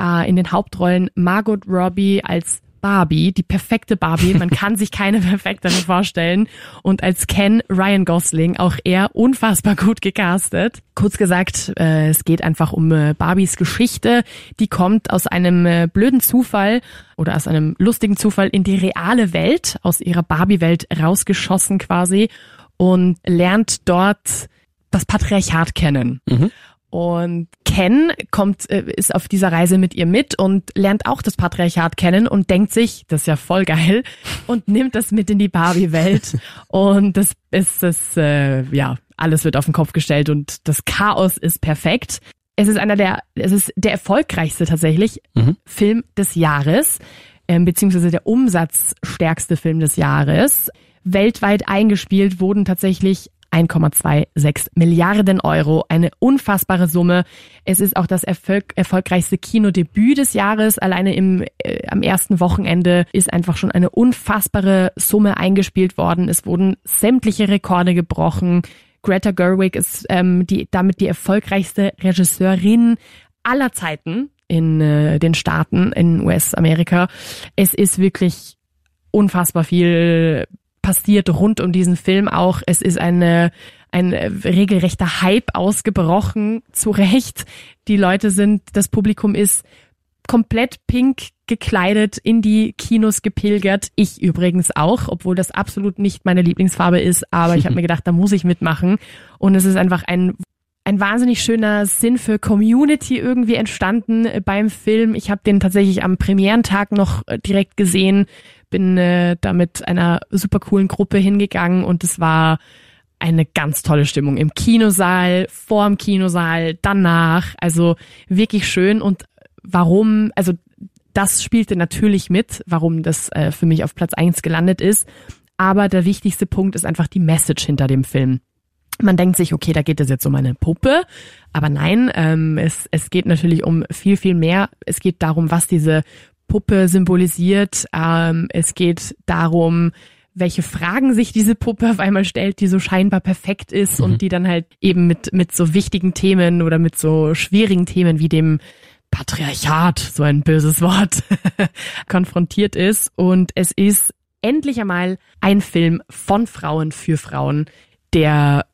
äh, in den Hauptrollen Margot Robbie als Barbie, die perfekte Barbie. Man kann sich keine perfektere vorstellen. Und als Ken Ryan Gosling, auch er unfassbar gut gecastet. Kurz gesagt, äh, es geht einfach um äh, Barbies Geschichte. Die kommt aus einem äh, blöden Zufall oder aus einem lustigen Zufall in die reale Welt, aus ihrer Barbie-Welt rausgeschossen quasi und lernt dort das Patriarchat kennen. Und Ken kommt, äh, ist auf dieser Reise mit ihr mit und lernt auch das Patriarchat kennen und denkt sich, das ist ja voll geil, und nimmt das mit in die Barbie-Welt. (laughs) und das ist das, äh, ja, alles wird auf den Kopf gestellt und das Chaos ist perfekt. Es ist einer der, es ist der erfolgreichste tatsächlich Film des Jahres, ähm, beziehungsweise der umsatzstärkste Film des Jahres. Weltweit eingespielt wurden tatsächlich 1,26 Milliarden Euro, eine unfassbare Summe. Es ist auch das Erfolg erfolgreichste Kinodebüt des Jahres. Alleine im, äh, am ersten Wochenende ist einfach schon eine unfassbare Summe eingespielt worden. Es wurden sämtliche Rekorde gebrochen. Greta Gerwig ist ähm, die, damit die erfolgreichste Regisseurin aller Zeiten in äh, den Staaten in US-Amerika. Es ist wirklich unfassbar viel passiert rund um diesen Film auch. Es ist eine, ein regelrechter Hype ausgebrochen, zu Recht. Die Leute sind, das Publikum ist komplett pink gekleidet in die Kinos gepilgert. Ich übrigens auch, obwohl das absolut nicht meine Lieblingsfarbe ist, aber ich habe mir (laughs) gedacht, da muss ich mitmachen. Und es ist einfach ein ein wahnsinnig schöner Sinn für Community irgendwie entstanden beim Film. Ich habe den tatsächlich am Premierentag noch äh, direkt gesehen, bin äh, da mit einer super coolen Gruppe hingegangen und es war eine ganz tolle Stimmung im Kinosaal, vorm Kinosaal, danach. Also wirklich schön und warum, also das spielte natürlich mit, warum das äh, für mich auf Platz eins gelandet ist. Aber der wichtigste Punkt ist einfach die Message hinter dem Film. Man denkt sich, okay, da geht es jetzt um eine Puppe, aber nein, ähm, es, es geht natürlich um viel, viel mehr. Es geht darum, was diese Puppe symbolisiert. Ähm, es geht darum, welche Fragen sich diese Puppe auf einmal stellt, die so scheinbar perfekt ist und die dann halt eben mit, mit so wichtigen Themen oder mit so schwierigen Themen wie dem Patriarchat, so ein böses Wort, (laughs) konfrontiert ist. Und es ist endlich einmal ein Film von Frauen für Frauen, der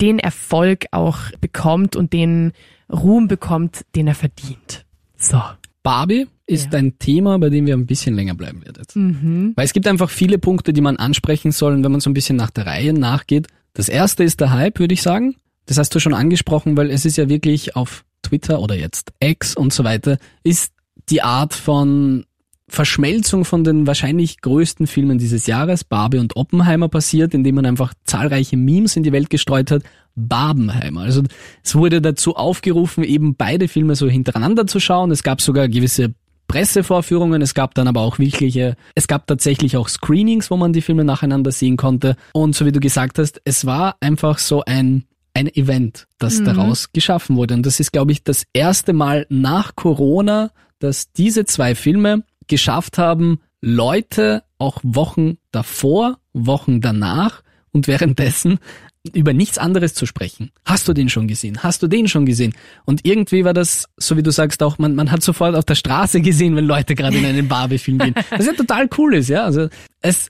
den Erfolg auch bekommt und den Ruhm bekommt, den er verdient. So. Barbie ist Ja. ein Thema, bei dem wir ein bisschen länger bleiben werden. Weil es gibt einfach viele Punkte, die man ansprechen soll, und wenn man so ein bisschen nach der Reihe nachgeht. Das erste ist der Hype, würde ich sagen. Das hast du schon angesprochen, weil es ist ja wirklich auf Twitter oder jetzt X und so weiter, ist die Art von Verschmelzung von den wahrscheinlich größten Filmen dieses Jahres, Barbie und Oppenheimer, passiert, indem man einfach zahlreiche Memes in die Welt gestreut hat. Barbenheimer. Also es wurde dazu aufgerufen, eben beide Filme so hintereinander zu schauen. Es gab sogar gewisse Pressevorführungen, es gab dann aber auch wirkliche, es gab tatsächlich auch Screenings, wo man die Filme nacheinander sehen konnte. Und so wie du gesagt hast, es war einfach so ein ein Event, das Mhm. daraus geschaffen wurde. Und das ist, glaube ich, das erste Mal nach Corona, dass diese zwei Filme geschafft haben, Leute auch Wochen davor, Wochen danach und währenddessen über nichts anderes zu sprechen. Hast du den schon gesehen? Hast du den schon gesehen? Und irgendwie war das, so wie du sagst, auch, man, man hat sofort auf der Straße gesehen, wenn Leute gerade in einen Barbie-Film gehen. (laughs) Was ja total cool ist, ja. Also es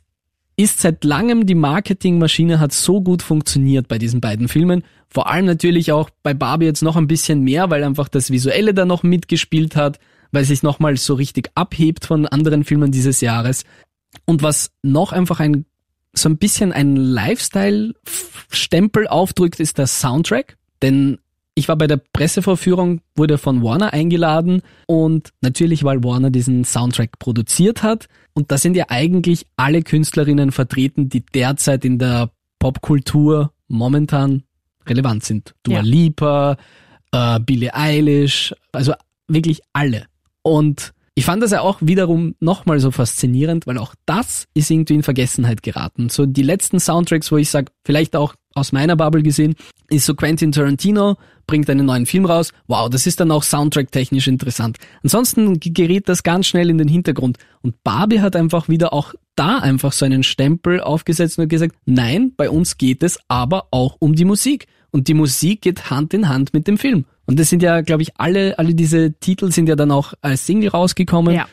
ist seit langem die Marketingmaschine hat so gut funktioniert bei diesen beiden Filmen. Vor allem natürlich auch bei Barbie jetzt noch ein bisschen mehr, weil einfach das Visuelle da noch mitgespielt hat, weil es sich nochmal so richtig abhebt von anderen Filmen dieses Jahres. Und was noch einfach ein so ein bisschen ein Lifestyle-Stempel aufdrückt, ist der Soundtrack. Denn ich war bei der Pressevorführung, wurde von Warner eingeladen und natürlich, weil Warner diesen Soundtrack produziert hat. Und da sind ja eigentlich alle Künstlerinnen vertreten, die derzeit in der Popkultur momentan relevant sind. Dua Ja. Lipa, äh, Billie Eilish, also wirklich alle. Und ich fand das ja auch wiederum nochmal so faszinierend, weil auch das ist irgendwie in Vergessenheit geraten. So die letzten Soundtracks, wo ich sag, vielleicht auch aus meiner Bubble gesehen, ist so Quentin Tarantino bringt einen neuen Film raus. Wow, das ist dann auch soundtrack-technisch interessant. Ansonsten gerät das ganz schnell in den Hintergrund. Und Barbie hat einfach wieder auch da einfach so einen Stempel aufgesetzt und gesagt, nein, bei uns geht es aber auch um die Musik. Und die Musik geht Hand in Hand mit dem Film. Und das sind ja, glaube ich, alle, alle diese Titel sind ja dann auch als Single rausgekommen. Ja.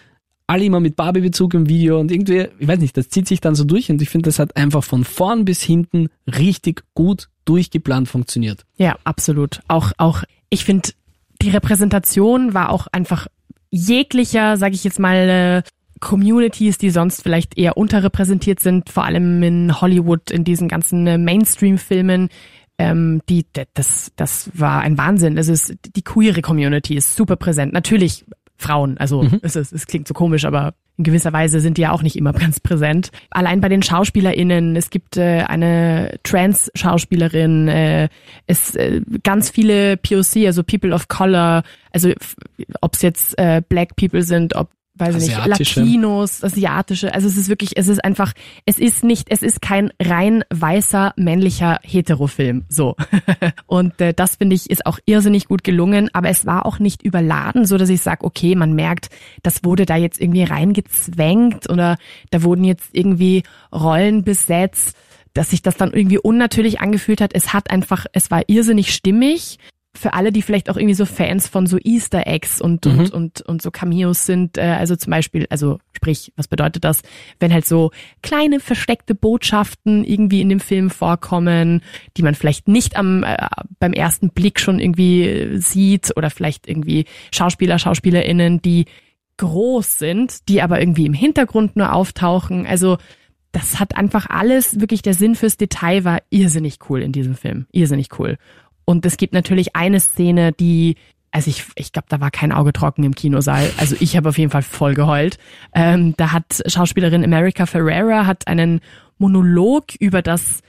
Alle immer mit Barbie-Bezug im Video und irgendwie, ich weiß nicht, das zieht sich dann so durch und ich finde, das hat einfach von vorn bis hinten richtig gut durchgeplant funktioniert. Ja, absolut. Auch, auch, ich finde, die Repräsentation war auch einfach jeglicher, sage ich jetzt mal, äh, Communities, die sonst vielleicht eher unterrepräsentiert sind, vor allem in Hollywood, in diesen ganzen äh, Mainstream-Filmen. Ähm, die, das, das war ein Wahnsinn. Es ist, die queere Community ist super präsent. Natürlich Frauen, also es, ist, es klingt so komisch, aber in gewisser Weise sind die ja auch nicht immer (laughs) ganz präsent. Allein bei den SchauspielerInnen, es gibt äh, eine Trans-Schauspielerin, äh, es äh, ganz viele POC, also People of Color, also ob es jetzt äh, Black People sind, ob weiß ich nicht, Asiatische. Latinos, asiatische, also es ist wirklich, es ist einfach, es ist nicht, es ist kein rein weißer, männlicher Heterofilm, so. (laughs) Und äh, das finde ich ist auch irrsinnig gut gelungen, aber es war auch nicht überladen, so dass ich sage, okay, man merkt, das wurde da jetzt irgendwie reingezwängt oder da wurden jetzt irgendwie Rollen besetzt, dass sich das dann irgendwie unnatürlich angefühlt hat. Es hat einfach, es war irrsinnig stimmig für alle, die vielleicht auch irgendwie so Fans von so Easter Eggs und, und, und, und so Cameos sind, äh, also zum Beispiel, also sprich, was bedeutet das, wenn halt so kleine versteckte Botschaften irgendwie in dem Film vorkommen, die man vielleicht nicht am äh, beim ersten Blick schon irgendwie äh, sieht oder vielleicht irgendwie Schauspieler, Schauspielerinnen, die groß sind, die aber irgendwie im Hintergrund nur auftauchen. Also das hat einfach alles, wirklich der Sinn fürs Detail war irrsinnig cool in diesem Film. Irrsinnig cool. Und es gibt natürlich eine Szene, die, also ich, ich glaube, da war kein Auge trocken im Kinosaal. Also ich habe auf jeden Fall voll geheult. Ähm, da hat Schauspielerin America Ferrera hat einen Monolog über das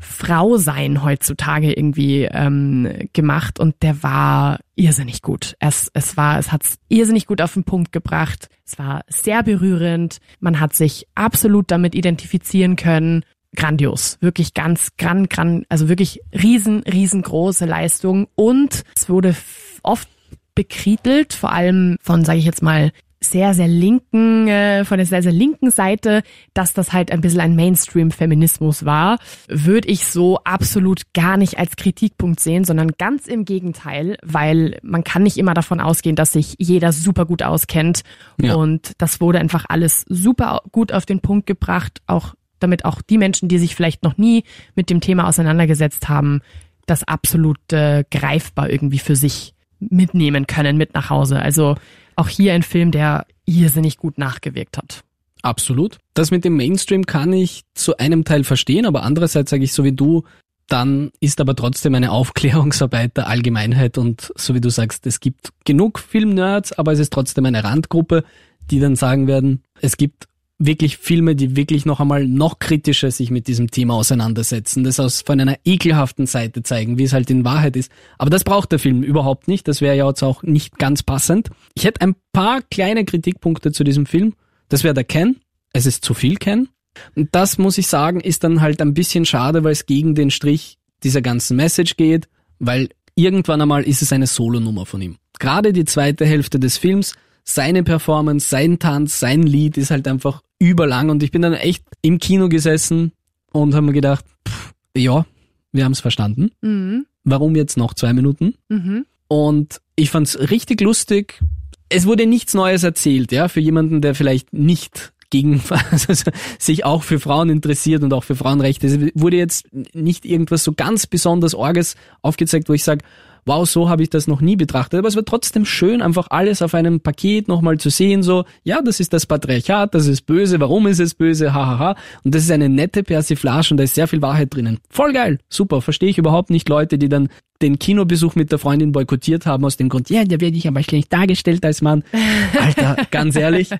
Frausein heutzutage irgendwie ähm, gemacht und der war irrsinnig gut. Es, es war, es hat's irrsinnig gut auf den Punkt gebracht. Es war sehr berührend. Man hat sich absolut damit identifizieren können. Grandios, wirklich ganz gran, gran, also wirklich riesen, riesengroße Leistung und es wurde oft bekrittelt, vor allem von, sage ich jetzt mal, sehr, sehr linken, äh, von der sehr, sehr linken Seite, dass das halt ein bisschen ein Mainstream-Feminismus war, würde ich so absolut gar nicht als Kritikpunkt sehen, sondern ganz im Gegenteil, weil man kann nicht immer davon ausgehen, dass sich jeder super gut auskennt. Ja. Und das wurde einfach alles super gut auf den Punkt gebracht, auch damit auch die Menschen, die sich vielleicht noch nie mit dem Thema auseinandergesetzt haben, das absolut äh, greifbar irgendwie für sich mitnehmen können, mit nach Hause. Also auch hier ein Film, der irrsinnig gut nachgewirkt hat. Absolut. Das mit dem Mainstream kann ich zu einem Teil verstehen, aber andererseits sage ich so wie du, dann ist aber trotzdem eine (laughs) Aufklärungsarbeit der Allgemeinheit und so wie du sagst, es gibt genug Filmnerds, aber es ist trotzdem eine Randgruppe, die dann sagen werden, es gibt wirklich Filme, die wirklich noch einmal noch kritischer sich mit diesem Thema auseinandersetzen, das aus von einer ekelhaften Seite zeigen, wie es halt in Wahrheit ist. Aber das braucht der Film überhaupt nicht. Das wäre ja jetzt auch nicht ganz passend. Ich hätte ein paar kleine Kritikpunkte zu diesem Film. Das wäre der Ken. Es ist zu viel Ken. Und das muss ich sagen, ist dann halt ein bisschen schade, weil es gegen den Strich dieser ganzen Message geht, weil irgendwann einmal ist es eine Solonummer von ihm. Gerade die zweite Hälfte des Films, seine Performance, sein Tanz, sein Lied ist halt einfach überlang und ich bin dann echt im Kino gesessen und habe mir gedacht, pff, ja, wir haben es verstanden. Mhm. Warum jetzt noch zwei Minuten? Mhm. Und ich fand's richtig lustig. Es wurde nichts Neues erzählt, ja, für jemanden, der vielleicht nicht gegen, (laughs) also sich auch für Frauen interessiert und auch für Frauenrechte. Es wurde jetzt nicht irgendwas so ganz besonders Orges aufgezeigt, wo ich sage, wow, so habe ich das noch nie betrachtet. Aber es war trotzdem schön, einfach alles auf einem Paket nochmal zu sehen, so, ja, das ist das Patriarchat, das ist böse, warum ist es böse, hahaha. Ha, ha. Und das ist eine nette Persiflage und da ist sehr viel Wahrheit drinnen. Voll geil, super, verstehe ich überhaupt nicht Leute, die dann den Kinobesuch mit der Freundin boykottiert haben aus dem Grund, ja, da werde ich aber schlecht dargestellt als Mann. (laughs) Alter, ganz ehrlich.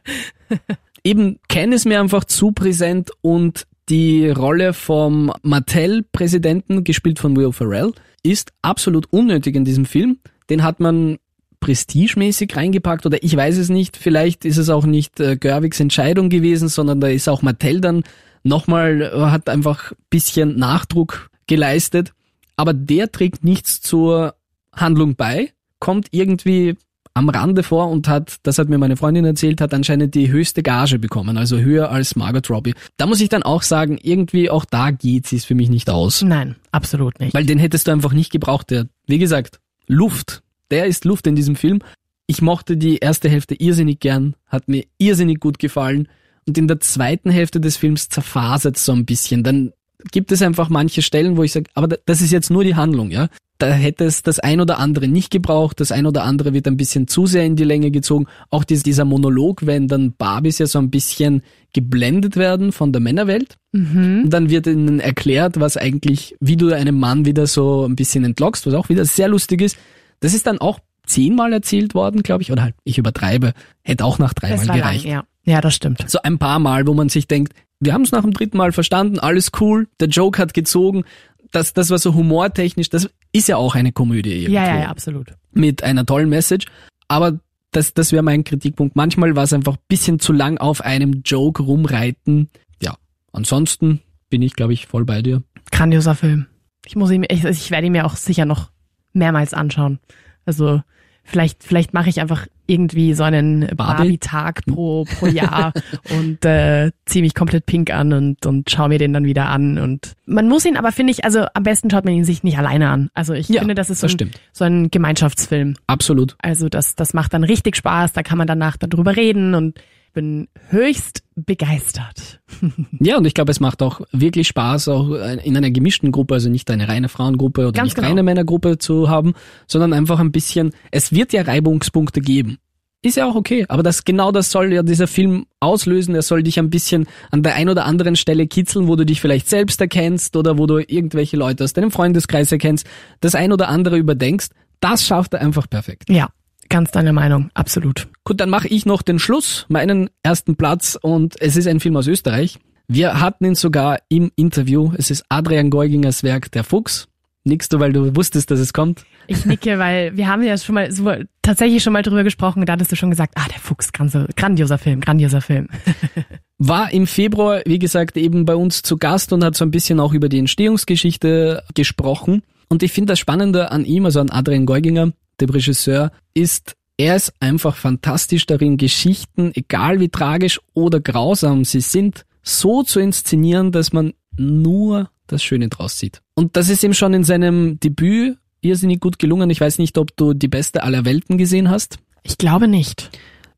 Eben, Ken ist mir einfach zu präsent und die Rolle vom Mattel-Präsidenten, gespielt von Will Ferrell, ist absolut unnötig in diesem Film. Den hat man prestigemäßig reingepackt oder ich weiß es nicht. Vielleicht ist es auch nicht äh, Gerwigs Entscheidung gewesen, sondern da ist auch Mattel dann nochmal, äh, hat einfach bisschen Nachdruck geleistet. Aber der trägt nichts zur Handlung bei, kommt irgendwie am Rande vor und hat, das hat mir meine Freundin erzählt, hat anscheinend die höchste Gage bekommen, also höher als Margot Robbie. Da muss ich dann auch sagen, irgendwie auch da geht sie es für mich nicht aus. Nein, absolut nicht. Weil den hättest du einfach nicht gebraucht. Der, wie gesagt, Luft. Der ist Luft in diesem Film. Ich mochte die erste Hälfte irrsinnig gern, hat mir irrsinnig gut gefallen. Und in der zweiten Hälfte des Films zerfasert so ein bisschen. Dann gibt es einfach manche Stellen, wo ich sage, aber das ist jetzt nur die Handlung, ja da hätte es das ein oder andere nicht gebraucht, das ein oder andere wird ein bisschen zu sehr in die Länge gezogen. Auch dieser Monolog, wenn dann Barbies ja so ein bisschen geblendet werden von der Männerwelt. Mhm. Und dann wird ihnen erklärt, was eigentlich, wie du einem Mann wieder so ein bisschen entlockst, was auch wieder sehr lustig ist. Das ist dann auch zehnmal erzählt worden, glaube ich, oder halt, ich übertreibe, hätte auch nach dreimal gereicht. Lang, ja. ja, das stimmt. So ein paar Mal, wo man sich denkt, wir haben es nach dem dritten Mal verstanden, alles cool, der Joke hat gezogen, das, das war so humortechnisch, das ist ja auch eine Komödie irgendwo. Ja, ja, ja, absolut. Mit einer tollen Message. Aber das, das wäre mein Kritikpunkt. Manchmal war es einfach bisschen zu lang auf einem Joke rumreiten. Ja, ansonsten bin ich, glaube ich, voll bei dir. Grandioser Film. Ich muss ich, ich werde ihn mir auch sicher noch mehrmals anschauen. Also vielleicht, vielleicht mache ich einfach irgendwie so einen Barbie-Tag pro, pro Jahr (laughs) und äh, ziehe mich komplett pink an und, und schaue mir den dann wieder an. Und man muss ihn aber, finde ich, also am besten schaut man ihn sich nicht alleine an. Also ich Ja, finde, das ist so, das ein, so ein Gemeinschaftsfilm. Absolut. Also das, das macht dann richtig Spaß, da kann man danach darüber reden und bin höchst begeistert. (laughs) Ja, und ich glaube, es macht auch wirklich Spaß, auch in einer gemischten Gruppe, also nicht eine reine Frauengruppe oder Ganz nicht genau. reine Männergruppe zu haben, sondern einfach ein bisschen, es wird ja Reibungspunkte geben. Ist ja auch okay, aber das genau das soll ja dieser Film auslösen. Er soll dich ein bisschen an der ein oder anderen Stelle kitzeln, wo du dich vielleicht selbst erkennst oder wo du irgendwelche Leute aus deinem Freundeskreis erkennst, das ein oder andere überdenkst. Das schafft er einfach perfekt. Ja, ganz deine Meinung, absolut. Gut, dann mache ich noch den Schluss, meinen ersten Platz und es ist ein Film aus Österreich. Wir hatten ihn sogar im Interview. Es ist Adrian Geugingers Werk Der Fuchs. Nickst du, weil du wusstest, dass es kommt? Ich nicke, weil wir haben ja schon mal so, tatsächlich schon mal drüber gesprochen. Da hattest du schon gesagt, ah, der Fuchs, grandioser, grandioser Film, grandioser Film. (laughs) War im Februar, wie gesagt, eben bei uns zu Gast und hat so ein bisschen auch über die Entstehungsgeschichte gesprochen. Und ich finde das Spannende an ihm, also an Adrian Geuginger, dem Regisseur, ist, er ist einfach fantastisch darin, Geschichten, egal wie tragisch oder grausam sie sind, so zu inszenieren, dass man nur das Schöne draus sieht. Und das ist ihm schon in seinem Debüt irrsinnig gut gelungen. Ich weiß nicht, ob du die beste aller Welten gesehen hast. Ich glaube nicht.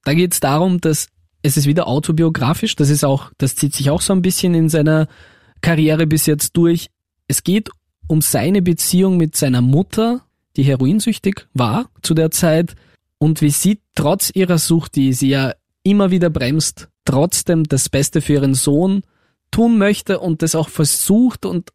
Da geht es darum, dass es ist wieder autobiografisch. Das ist auch, das zieht sich auch so ein bisschen in seiner Karriere bis jetzt durch. Es geht um seine Beziehung mit seiner Mutter, die heroinsüchtig war zu der Zeit und wie sie trotz ihrer Sucht, die sie ja immer wieder bremst, trotzdem das Beste für ihren Sohn tun möchte und das auch versucht und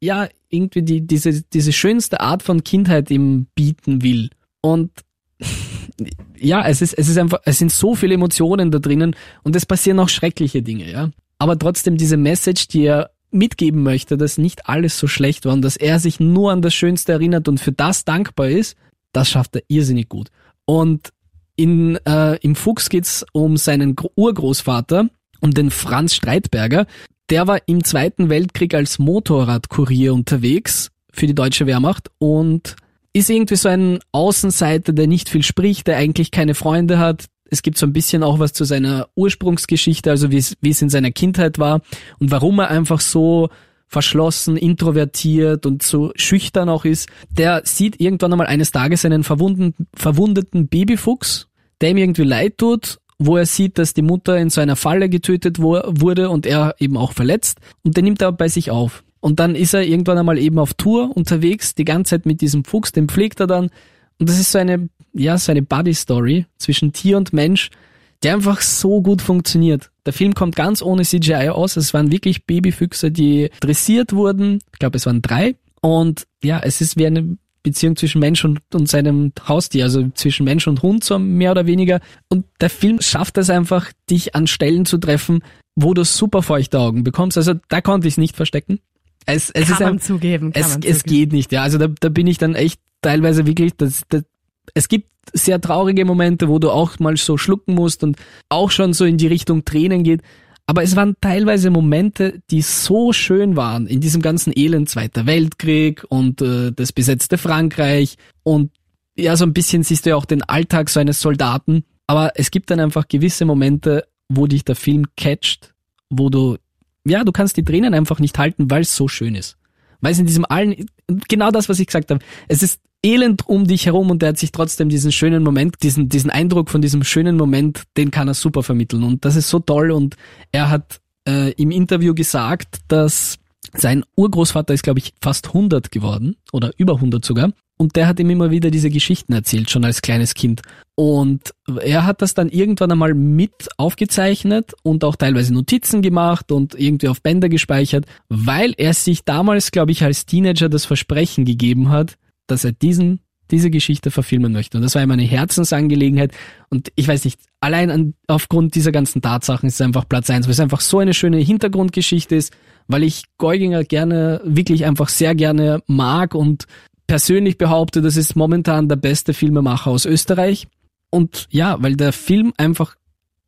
ja, irgendwie die, diese, diese schönste Art von Kindheit ihm bieten will. Und (laughs) ja, es ist, es ist einfach, es sind so viele Emotionen da drinnen und es passieren auch schreckliche Dinge, ja. Aber trotzdem diese Message, die er mitgeben möchte, dass nicht alles so schlecht war und dass er sich nur an das Schönste erinnert und für das dankbar ist, das schafft er irrsinnig gut. Und in, äh, im Fuchs geht's um seinen Gro- Urgroßvater, um den Franz Streitberger. Der war im Zweiten Weltkrieg als Motorradkurier unterwegs für die deutsche Wehrmacht und ist irgendwie so ein Außenseiter, der nicht viel spricht, der eigentlich keine Freunde hat. Es gibt so ein bisschen auch was zu seiner Ursprungsgeschichte, also wie es, in seiner Kindheit war und warum er einfach so verschlossen, introvertiert und so schüchtern auch ist. Der sieht irgendwann einmal eines Tages einen verwundeten, verwundeten Babyfuchs, der ihm irgendwie leid tut wo er sieht, dass die Mutter in so einer Falle getötet wurde und er eben auch verletzt und den nimmt er bei sich auf. Und dann ist er irgendwann einmal eben auf Tour unterwegs, die ganze Zeit mit diesem Fuchs, den pflegt er dann. Und das ist so eine, ja, so eine Buddy-Story zwischen Tier und Mensch, der einfach so gut funktioniert. Der Film kommt ganz ohne CGI aus. Es waren wirklich Babyfüchse, die dressiert wurden. Ich glaube, es waren drei. Und ja, es ist wie eine Beziehung zwischen Mensch und, und seinem Haustier, also zwischen Mensch und Hund so mehr oder weniger. Und der Film schafft es einfach, dich an Stellen zu treffen, wo du super feuchte Augen bekommst. Also da konnte ich es nicht verstecken. Es, es kann ist man ein, zugeben. Kann es, man es zugeben. geht nicht, ja. Also da, da bin ich dann echt teilweise wirklich, das, das, es gibt sehr traurige Momente, wo du auch mal so schlucken musst und auch schon so in die Richtung Tränen geht. Aber es waren teilweise Momente, die so schön waren in diesem ganzen Elend, Zweiter Weltkrieg und äh, das besetzte Frankreich und ja, so ein bisschen siehst du ja auch den Alltag so eines Soldaten. Aber es gibt dann einfach gewisse Momente, wo dich der Film catcht, wo du, ja, du kannst die Tränen einfach nicht halten, weil es so schön ist. Weil es in diesem allen, genau das, was ich gesagt habe, es ist elend um dich herum und der hat sich trotzdem diesen schönen Moment, diesen, diesen Eindruck von diesem schönen Moment, den kann er super vermitteln und das ist so toll und er hat äh, im Interview gesagt, dass sein Urgroßvater ist, glaube ich, fast 100 geworden oder über 100 sogar und der hat ihm immer wieder diese Geschichten erzählt, schon als kleines Kind. Und er hat das dann irgendwann einmal mit aufgezeichnet und auch teilweise Notizen gemacht und irgendwie auf Bänder gespeichert, weil er sich damals, glaube ich, als Teenager das Versprechen gegeben hat, dass er diesen diese Geschichte verfilmen möchte. Und das war ihm eine Herzensangelegenheit. Und ich weiß nicht, allein an, aufgrund dieser ganzen Tatsachen ist es einfach Platz eins, weil es einfach so eine schöne Hintergrundgeschichte ist, weil ich Geuginger gerne, wirklich einfach sehr gerne mag und persönlich behaupte, das ist momentan der beste Filmemacher aus Österreich. Und ja, weil der Film einfach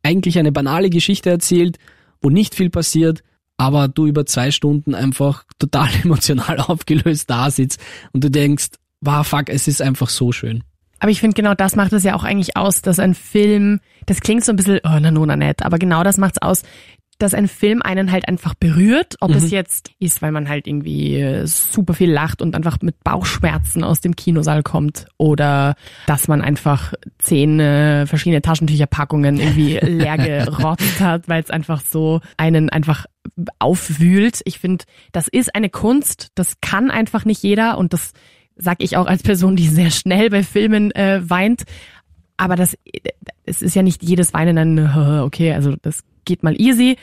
eigentlich eine banale Geschichte erzählt, wo nicht viel passiert, aber du über zwei Stunden einfach total (laughs) emotional aufgelöst da sitzt und du denkst, wow, fuck, es ist einfach so schön. Aber ich finde, genau das macht es ja auch eigentlich aus, dass ein Film, das klingt so ein bisschen, oh, na, no, na, nett, aber genau das macht's aus, dass ein Film einen halt einfach berührt, ob Mhm. es jetzt ist, weil man halt irgendwie äh, super viel lacht und einfach mit Bauchschmerzen aus dem Kinosaal kommt oder dass man einfach zehn äh, verschiedene Taschentücherpackungen irgendwie (laughs) leer gerotzt hat, weil es einfach so einen einfach aufwühlt. Ich finde, das ist eine Kunst, das kann einfach nicht jeder und das sag ich auch als Person, die sehr schnell bei Filmen äh, weint. Aber das, es ist ja nicht jedes Weinen ein, okay, also das geht mal easy.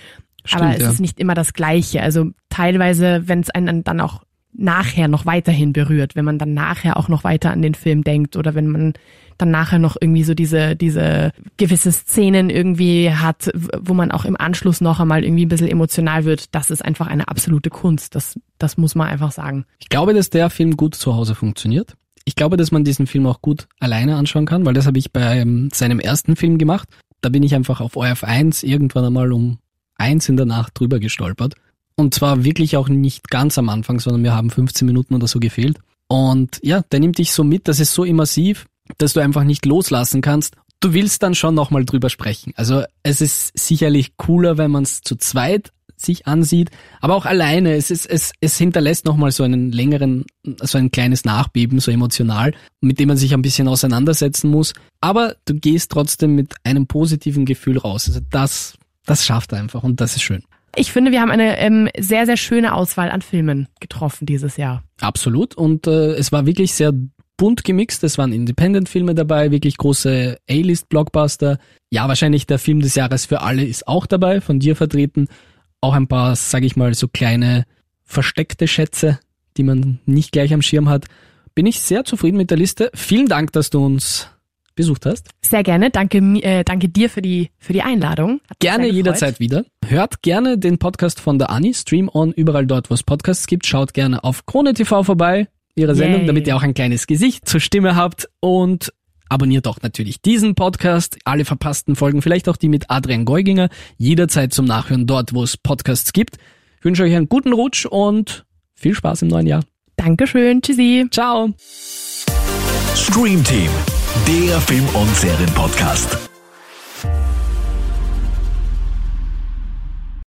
Stimmt, aber es ja. ist nicht immer das Gleiche. Also teilweise, wenn es einen dann auch nachher noch weiterhin berührt, wenn man dann nachher auch noch weiter an den Film denkt oder wenn man dann nachher noch irgendwie so diese, diese gewisse Szenen irgendwie hat, wo man auch im Anschluss noch einmal irgendwie ein bisschen emotional wird, das ist einfach eine absolute Kunst. Das, das muss man einfach sagen. Ich glaube, dass der Film gut zu Hause funktioniert. Ich glaube, dass man diesen Film auch gut alleine anschauen kann, weil das habe ich bei ähm, seinem ersten Film gemacht. Da bin ich einfach auf ORF1 irgendwann einmal um eins in der Nacht drüber gestolpert. Und zwar wirklich auch nicht ganz am Anfang, sondern mir haben 15 Minuten oder so gefehlt. Und ja, der nimmt dich so mit, das ist so immersiv, dass du einfach nicht loslassen kannst. Du willst dann schon nochmal drüber sprechen. Also es ist sicherlich cooler, wenn man es zu zweit sich ansieht, aber auch alleine. Es ist, es, es hinterlässt nochmal so einen längeren, so ein kleines Nachbeben, so emotional, mit dem man sich ein bisschen auseinandersetzen muss. Aber du gehst trotzdem mit einem positiven Gefühl raus. Also das, das schafft er einfach und das ist schön. Ich finde, wir haben eine ähm, sehr, sehr schöne Auswahl an Filmen getroffen dieses Jahr. Absolut. Und äh, es war wirklich sehr bunt gemixt. Es waren Independent-Filme dabei, wirklich große A-List-Blockbuster. Ja, wahrscheinlich der Film des Jahres für alle ist auch dabei, von dir vertreten. Auch ein paar, sage ich mal, so kleine versteckte Schätze, die man nicht gleich am Schirm hat. Bin ich sehr zufrieden mit der Liste. Vielen Dank, dass du uns besucht hast. Sehr gerne. Danke, äh, danke dir für die, für die Einladung. Hat Gerne jederzeit wieder. Hört gerne den Podcast von der Anni, Stream On, überall dort, wo es Podcasts gibt. Schaut gerne auf Krone TV vorbei, ihre Sendung, Yay. damit ihr auch ein kleines Gesicht zur Stimme habt und abonniert doch natürlich diesen Podcast, alle verpassten Folgen, vielleicht auch die mit Adrian Geuginger, jederzeit zum Nachhören dort, wo es Podcasts gibt. Ich wünsche euch einen guten Rutsch und viel Spaß im neuen Jahr. Dankeschön, tschüssi. Ciao. Stream Team, der Film- und Serienpodcast.